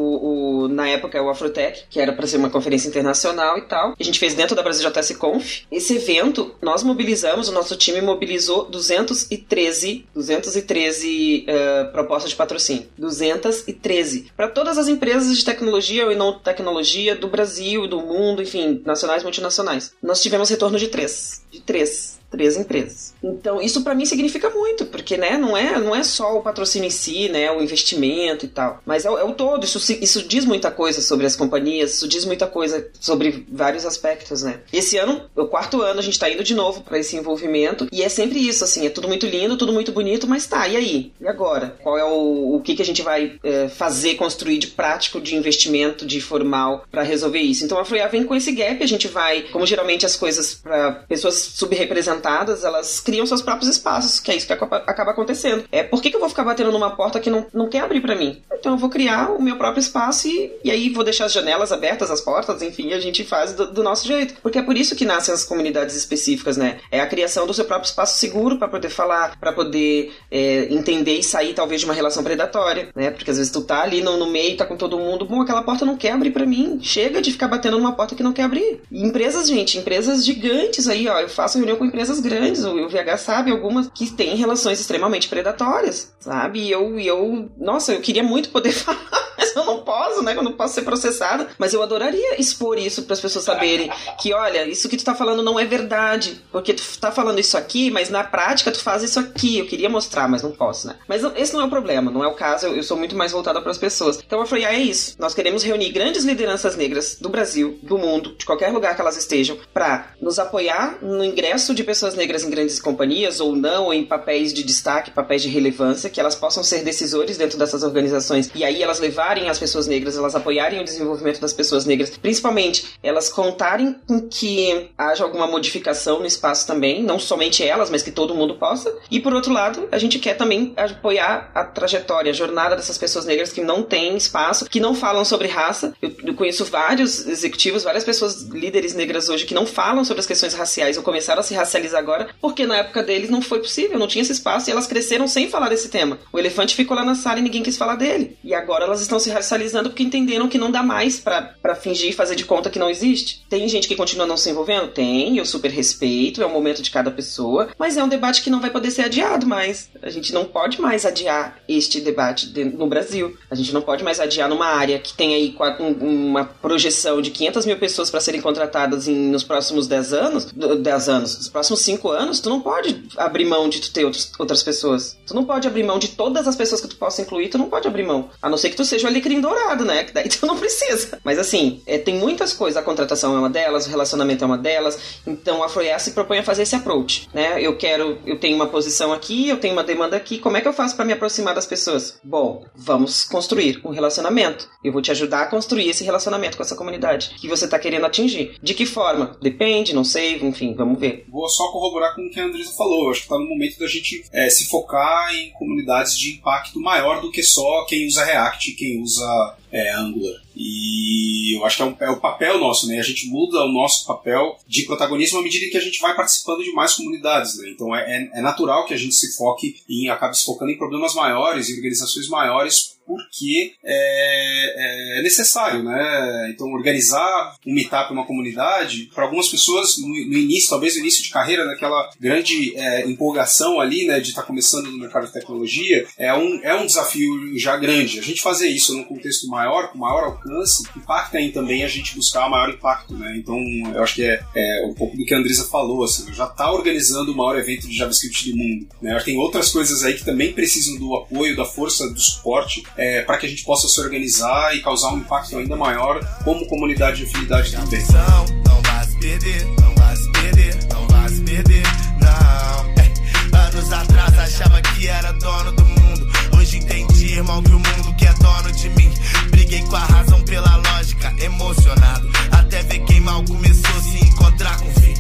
o na época, o Afrotech, que era para ser uma conferência internacional e tal. A gente fez dentro da Brasil Conf. Esse evento, nós mobilizamos, o nosso time mobilizou 213, 213 uh, propostas de patrocínio. 213. Para todas as empresas de tecnologia ou não tecnologia do Brasil, do mundo, enfim, nacionais e multinacionais. Nós tivemos retorno de três. De três três empresas. Então, isso para mim significa muito, porque, né, não é, não é só o patrocínio em si, né, o investimento e tal, mas é, é o todo. Isso, isso diz muita coisa sobre as companhias, isso diz muita coisa sobre vários aspectos, né. Esse ano, o quarto ano, a gente tá indo de novo para esse envolvimento, e é sempre isso, assim, é tudo muito lindo, tudo muito bonito, mas tá, e aí? E agora? Qual é o, o que, que a gente vai é, fazer, construir de prático, de investimento, de formal para resolver isso? Então, a Fluia vem com esse gap, a gente vai, como geralmente as coisas para pessoas subrepresentadas elas criam seus próprios espaços, que é isso que acaba acontecendo. É, por que, que eu vou ficar batendo numa porta que não, não quer abrir para mim? Então eu vou criar o meu próprio espaço e, e aí vou deixar as janelas abertas, as portas, enfim, a gente faz do, do nosso jeito. Porque é por isso que nascem as comunidades específicas, né? É a criação do seu próprio espaço seguro para poder falar, para poder é, entender e sair talvez de uma relação predatória, né? Porque às vezes tu tá ali no, no meio, tá com todo mundo, bom, aquela porta não quer abrir para mim. Chega de ficar batendo numa porta que não quer abrir. E empresas, gente, empresas gigantes aí, ó, eu faço reunião com empresas empresas grandes, o VH sabe, algumas que têm relações extremamente predatórias, sabe? E eu, eu, nossa, eu queria muito poder [LAUGHS] falar mas eu não posso, né? Eu não posso ser processada. Mas eu adoraria expor isso para as pessoas saberem que, olha, isso que tu tá falando não é verdade. Porque tu tá falando isso aqui, mas na prática tu faz isso aqui. Eu queria mostrar, mas não posso, né? Mas esse não é o problema, não é o caso. Eu, eu sou muito mais voltada para as pessoas. Então eu falei, ah, é isso. Nós queremos reunir grandes lideranças negras do Brasil, do mundo, de qualquer lugar que elas estejam, para nos apoiar no ingresso de pessoas negras em grandes companhias ou não, ou em papéis de destaque, papéis de relevância, que elas possam ser decisores dentro dessas organizações e aí elas levarem as pessoas negras, elas apoiarem o desenvolvimento das pessoas negras, principalmente elas contarem com que haja alguma modificação no espaço também, não somente elas, mas que todo mundo possa. E por outro lado, a gente quer também apoiar a trajetória, a jornada dessas pessoas negras que não têm espaço, que não falam sobre raça. Eu, eu conheço vários executivos, várias pessoas líderes negras hoje que não falam sobre as questões raciais ou começaram a se racializar agora, porque na época deles não foi possível, não tinha esse espaço e elas cresceram sem falar desse tema. O elefante ficou lá na sala e ninguém quis falar dele. E agora elas estão se racializando porque entenderam que não dá mais para fingir e fazer de conta que não existe. Tem gente que continua não se envolvendo? Tem, eu super respeito, é o momento de cada pessoa, mas é um debate que não vai poder ser adiado mais. A gente não pode mais adiar este debate no Brasil. A gente não pode mais adiar numa área que tem aí uma projeção de 500 mil pessoas para serem contratadas em, nos próximos 10 anos, 10 anos, nos próximos 5 anos, tu não pode abrir mão de tu ter outros, outras pessoas. Tu não pode abrir mão de todas as pessoas que tu possa incluir, tu não pode abrir mão. A não ser que tu seja o alecrim dourado, né? Que daí [LAUGHS] tu não precisa. Mas assim, é, tem muitas coisas. A contratação é uma delas, o relacionamento é uma delas. Então a Froiá se propõe a fazer esse approach, né? Eu quero, eu tenho uma posição aqui, eu tenho uma demanda aqui. Como é que eu faço para me aproximar das pessoas? Bom, vamos construir um relacionamento. Eu vou te ajudar a construir esse relacionamento com essa comunidade que você tá querendo atingir. De que forma? Depende, não sei, enfim, vamos ver. Vou só corroborar com o que a Andresa falou. Acho que tá no momento da gente é, se focar em comunidades de impacto maior do que só quem usa React quem usa é, Angular. E eu acho que é, um, é, o papel nosso, né? A gente muda o nosso papel de protagonismo à medida que a gente vai participando de mais comunidades, né? Então é, é, é natural que a gente se foque e acabe se focando em problemas maiores, em organizações maiores, porque é, é, necessário, né? Então, organizar um meetup uma comunidade, para algumas pessoas, no, no, início, talvez no início de carreira, naquela grande é, empolgação ali, né, de estar tá começando no mercado de tecnologia, é um, é um desafio já grande. A gente fazer isso num contexto maior, com maior alcance, impacta em também a gente buscar maior impacto, né? Então, eu acho que é, é um pouco do que a Andresa falou, assim, já está organizando o maior evento de JavaScript do mundo, né? Tem outras coisas aí que também precisam do apoio, da força, do suporte, é, para que a gente possa se organizar e causar um impacto ainda maior como comunidade de afinidade também. Não vai se perder, não vai se perder, não vai se perder, não. É, anos atrás achava que era dono do mundo. Hoje entendi, irmão, que o mundo que é dono de mim. Briguei com a razão pela lógica, emocionado. Até ver quem mal começou se encontrar com o fim.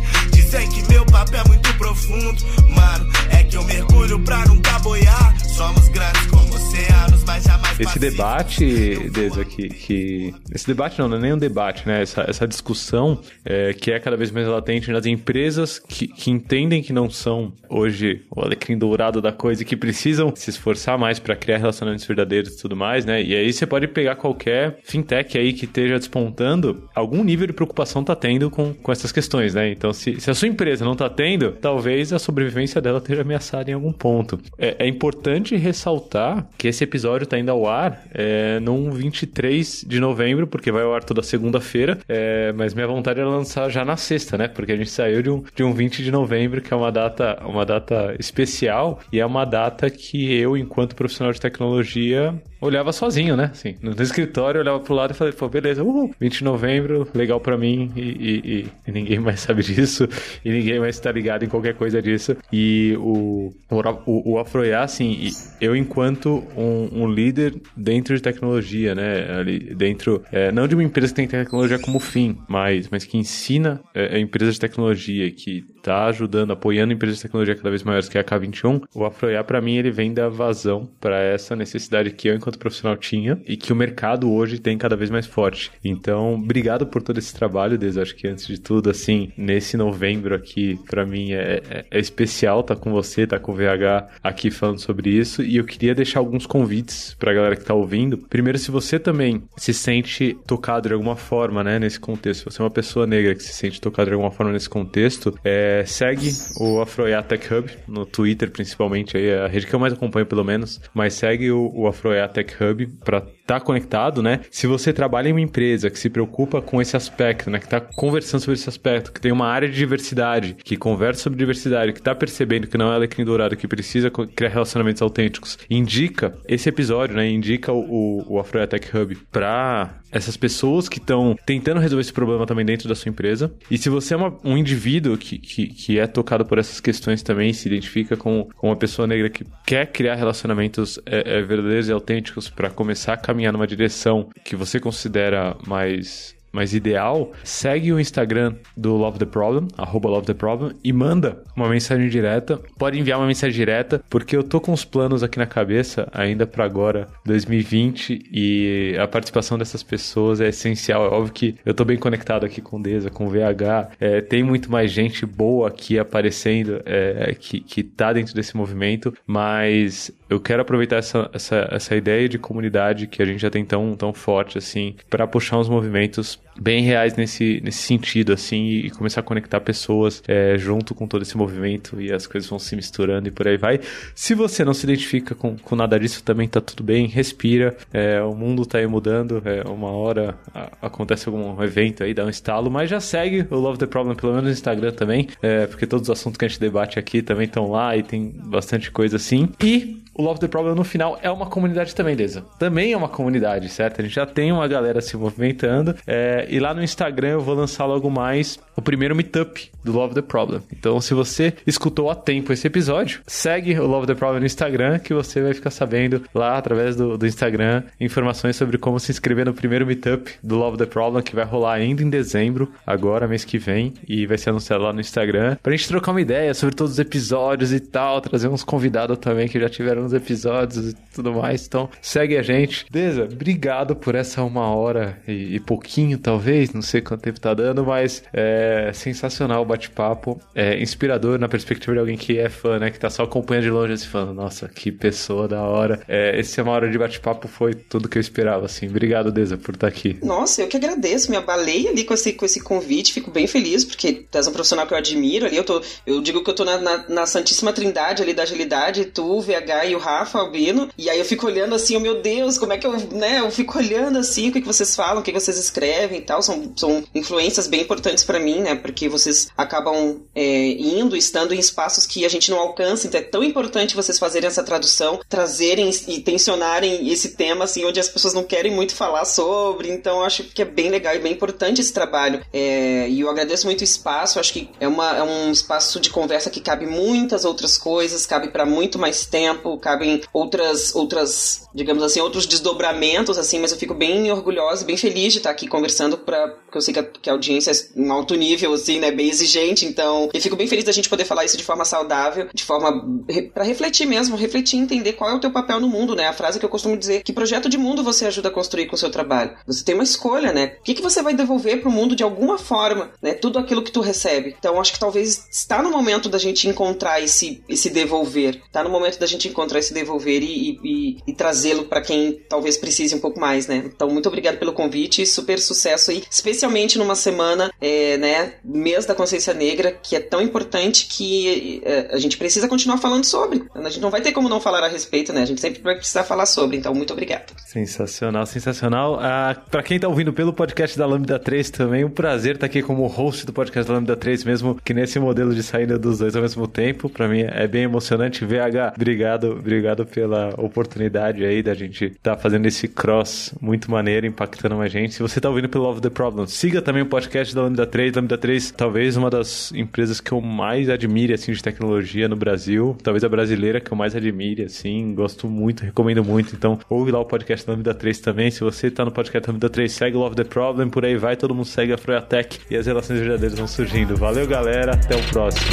Dizem que meu é muito profundo, mano. É que eu mergulho pra nunca boiar. Somos grandes como oceanos, mas jamais esse debate, desde aqui, que. Esse debate não, não é nem um debate, né? Essa, essa discussão é, que é cada vez mais latente nas empresas que, que entendem que não são hoje o alecrim dourado da coisa e que precisam se esforçar mais para criar relacionamentos verdadeiros e tudo mais, né? E aí você pode pegar qualquer fintech aí que esteja despontando, algum nível de preocupação tá tendo com, com essas questões, né? Então, se, se a sua empresa não tá tendo, talvez a sobrevivência dela esteja ameaçada em algum ponto. É, é importante ressaltar que esse episódio tá indo ao ar é, num 23 de novembro, porque vai ao ar toda segunda-feira, é, mas minha vontade é lançar já na sexta, né? Porque a gente saiu de um, de um 20 de novembro, que é uma data, uma data especial e é uma data que eu, enquanto profissional de tecnologia, olhava sozinho, né? Assim, no escritório, olhava pro lado e falei, pô, beleza, uhul, 20 de novembro, legal para mim e, e, e, ninguém mais sabe [LAUGHS] disso e ninguém mais tá ligado em qualquer coisa disso. E o, o, o Afroiá, assim, eu enquanto um, um, líder dentro de tecnologia, né? Ali dentro, é, não de uma empresa que tem tecnologia como fim, mas, mas que ensina é, empresas de tecnologia, que tá ajudando, apoiando empresas de tecnologia cada vez maiores, que é a K21, o Afroiá, para mim, ele vem da vazão para essa necessidade que eu, enquanto profissional tinha e que o mercado hoje tem cada vez mais forte. Então, obrigado por todo esse trabalho, Des. Acho que antes de tudo, assim, nesse novembro aqui, para mim é, é, é, especial estar tá com você, estar tá com o VH aqui falando sobre isso. E eu queria deixar alguns convites pra galera que tá ouvindo. Primeiro, se você também se sente tocado de alguma forma, né, nesse contexto, se você é uma pessoa negra que se sente tocado de alguma forma nesse contexto, é, segue o Afroia Tech Hub no Twitter, principalmente, aí, é a rede que eu mais acompanho, pelo menos. Mas segue o, o Tech Hub para estar tá conectado, né? Se você trabalha em uma empresa que se preocupa com esse aspecto, né? Que está conversando sobre esse aspecto, que tem uma área de diversidade, que conversa sobre diversidade, que está percebendo que não é alecrim dourado, que precisa criar relacionamentos autênticos, indica esse episódio, né? Indica o, o, o Tech Hub para essas pessoas que estão tentando resolver esse problema também dentro da sua empresa. E se você é uma, um indivíduo que, que, que, é tocado por essas questões também, se identifica com, com uma pessoa negra que quer criar relacionamentos é, é, verdadeiros e autênticos para começar a caminhar numa direção que você considera mais mais ideal, segue o Instagram do Love the Problem, arroba Love the Problem, e manda uma mensagem direta. Pode enviar uma mensagem direta, porque eu tô com os planos aqui na cabeça ainda para agora, 2020, e a participação dessas pessoas é essencial. É óbvio que eu tô bem conectado aqui com Deza, com VH, é, tem muito mais gente boa aqui aparecendo, é, que, que tá dentro desse movimento, mas eu quero aproveitar essa, essa, essa ideia de comunidade que a gente já tem tão, tão forte, assim, para puxar uns movimentos Yeah. Bem reais nesse, nesse sentido, assim, e começar a conectar pessoas é, junto com todo esse movimento e as coisas vão se misturando e por aí vai. Se você não se identifica com, com nada disso, também tá tudo bem, respira, é, o mundo tá aí mudando, é, uma hora a, acontece algum evento aí, dá um estalo, mas já segue o Love the Problem, pelo menos no Instagram também, é, porque todos os assuntos que a gente debate aqui também estão lá e tem bastante coisa assim. E o Love the Problem no final é uma comunidade também, Deza. Também é uma comunidade, certo? A gente já tem uma galera se movimentando. É, e lá no Instagram eu vou lançar logo mais o primeiro meetup do Love the Problem. Então, se você escutou a tempo esse episódio, segue o Love the Problem no Instagram, que você vai ficar sabendo lá através do, do Instagram informações sobre como se inscrever no primeiro meetup do Love the Problem, que vai rolar ainda em dezembro, agora, mês que vem, e vai ser anunciado lá no Instagram, pra gente trocar uma ideia sobre todos os episódios e tal, trazer uns convidados também que já tiveram gravando os episódios e tudo mais. Então, segue a gente. Deza, obrigado por essa uma hora e, e pouquinho, talvez. Não sei quanto tempo tá dando, mas é sensacional bate-papo. É inspirador na perspectiva de alguém que é fã, né? Que tá só acompanhando de longe assim, falando, nossa, que pessoa da hora. É, esse uma hora de bate-papo foi tudo que eu esperava, assim. Obrigado, Deza, por estar tá aqui. Nossa, eu que agradeço. Me abalei ali com esse, com esse convite. Fico bem feliz, porque tu és um profissional que eu admiro ali. Eu, tô, eu digo que eu tô na, na, na Santíssima Trindade ali da agilidade, tu, VH e o Rafa Albino. E aí eu fico olhando assim, oh meu Deus, como é que eu, né? Eu fico olhando assim, o que, que vocês falam, o que, que vocês escrevem e tal. São, são influências bem importantes para mim, né? Porque vocês acabam é, indo, estando em espaços que a gente não alcança. Então é tão importante vocês fazerem essa tradução, trazerem e tensionarem esse tema, assim, onde as pessoas não querem muito falar sobre. Então acho que é bem legal e bem importante esse trabalho. É, e eu agradeço muito o espaço. Acho que é, uma, é um espaço de conversa que cabe muitas outras coisas, cabe para muito mais tempo, cabem outras, outras, digamos assim, outros desdobramentos, assim, mas eu fico bem orgulhosa, bem feliz de estar aqui conversando para porque eu sei que a, que a audiência é um alto nível, assim, né, bem exigente, então eu fico bem feliz da gente poder falar isso de forma saudável, de forma para refletir mesmo, refletir e entender qual é o teu papel no mundo, né? A frase que eu costumo dizer, que projeto de mundo você ajuda a construir com o seu trabalho? Você tem uma escolha, né? O que, que você vai devolver para o mundo de alguma forma, né? Tudo aquilo que tu recebe. Então acho que talvez está no momento da gente encontrar esse, esse devolver, está no momento da gente encontrar esse devolver e, e, e trazê-lo para quem talvez precise um pouco mais, né? Então muito obrigado pelo convite, super sucesso aí, especialmente numa semana, é, né, mês da consciência negra, que é tão importante que é, a gente precisa continuar falando sobre. A gente não vai ter como não falar a respeito, né? A gente sempre vai precisar falar sobre. Então, muito obrigado. Sensacional, sensacional. Ah, para quem tá ouvindo pelo podcast da Lambda 3 também, um prazer estar tá aqui como host do podcast da Lambda 3, mesmo que nesse modelo de saída dos dois ao mesmo tempo. Para mim é bem emocionante. VH, obrigado, obrigado pela oportunidade aí da gente estar tá fazendo esse cross muito maneiro, impactando a gente. Se você tá ouvindo pelo Love the Problem, siga também o podcast da Lambda 3. Lambda 3, talvez uma das empresas que eu mais admire, assim, de tecnologia no Brasil. Talvez a brasileira que eu mais admire, assim. Gosto muito, recomendo muito. Então, ouve lá o podcast da Lambda 3 também. Se você tá no podcast da Lambda 3, segue Love the Problem, por aí vai. Todo mundo segue a Froyatech e as relações verdadeiras vão surgindo. Valeu, galera. Até o próximo.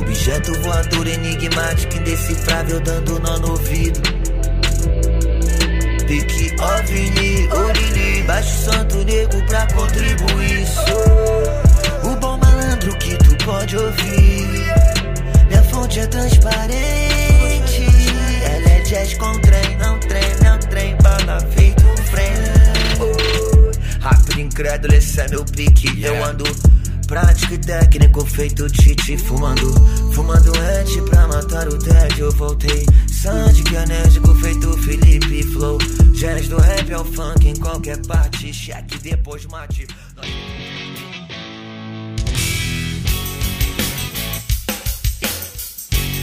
Objeto voador enigmático, indecifrável, dando nó no ouvido. Pique OVNI, OVNI, baixo santo negro pra contribuir. Sou o bom malandro que tu pode ouvir. Minha fonte é transparente. Ela é jazz com trem, não treme, é um trem, bala feito um frame. Oh, rápido, incrédulo, esse é meu pique. Eu ando prático e técnico, feito titi fumando. Fumando antes pra matar o tédio, eu voltei. Sandy é enérgico, feito Felipe Flow. Jazz do rap ao funk em qualquer parte. Cheque depois mate.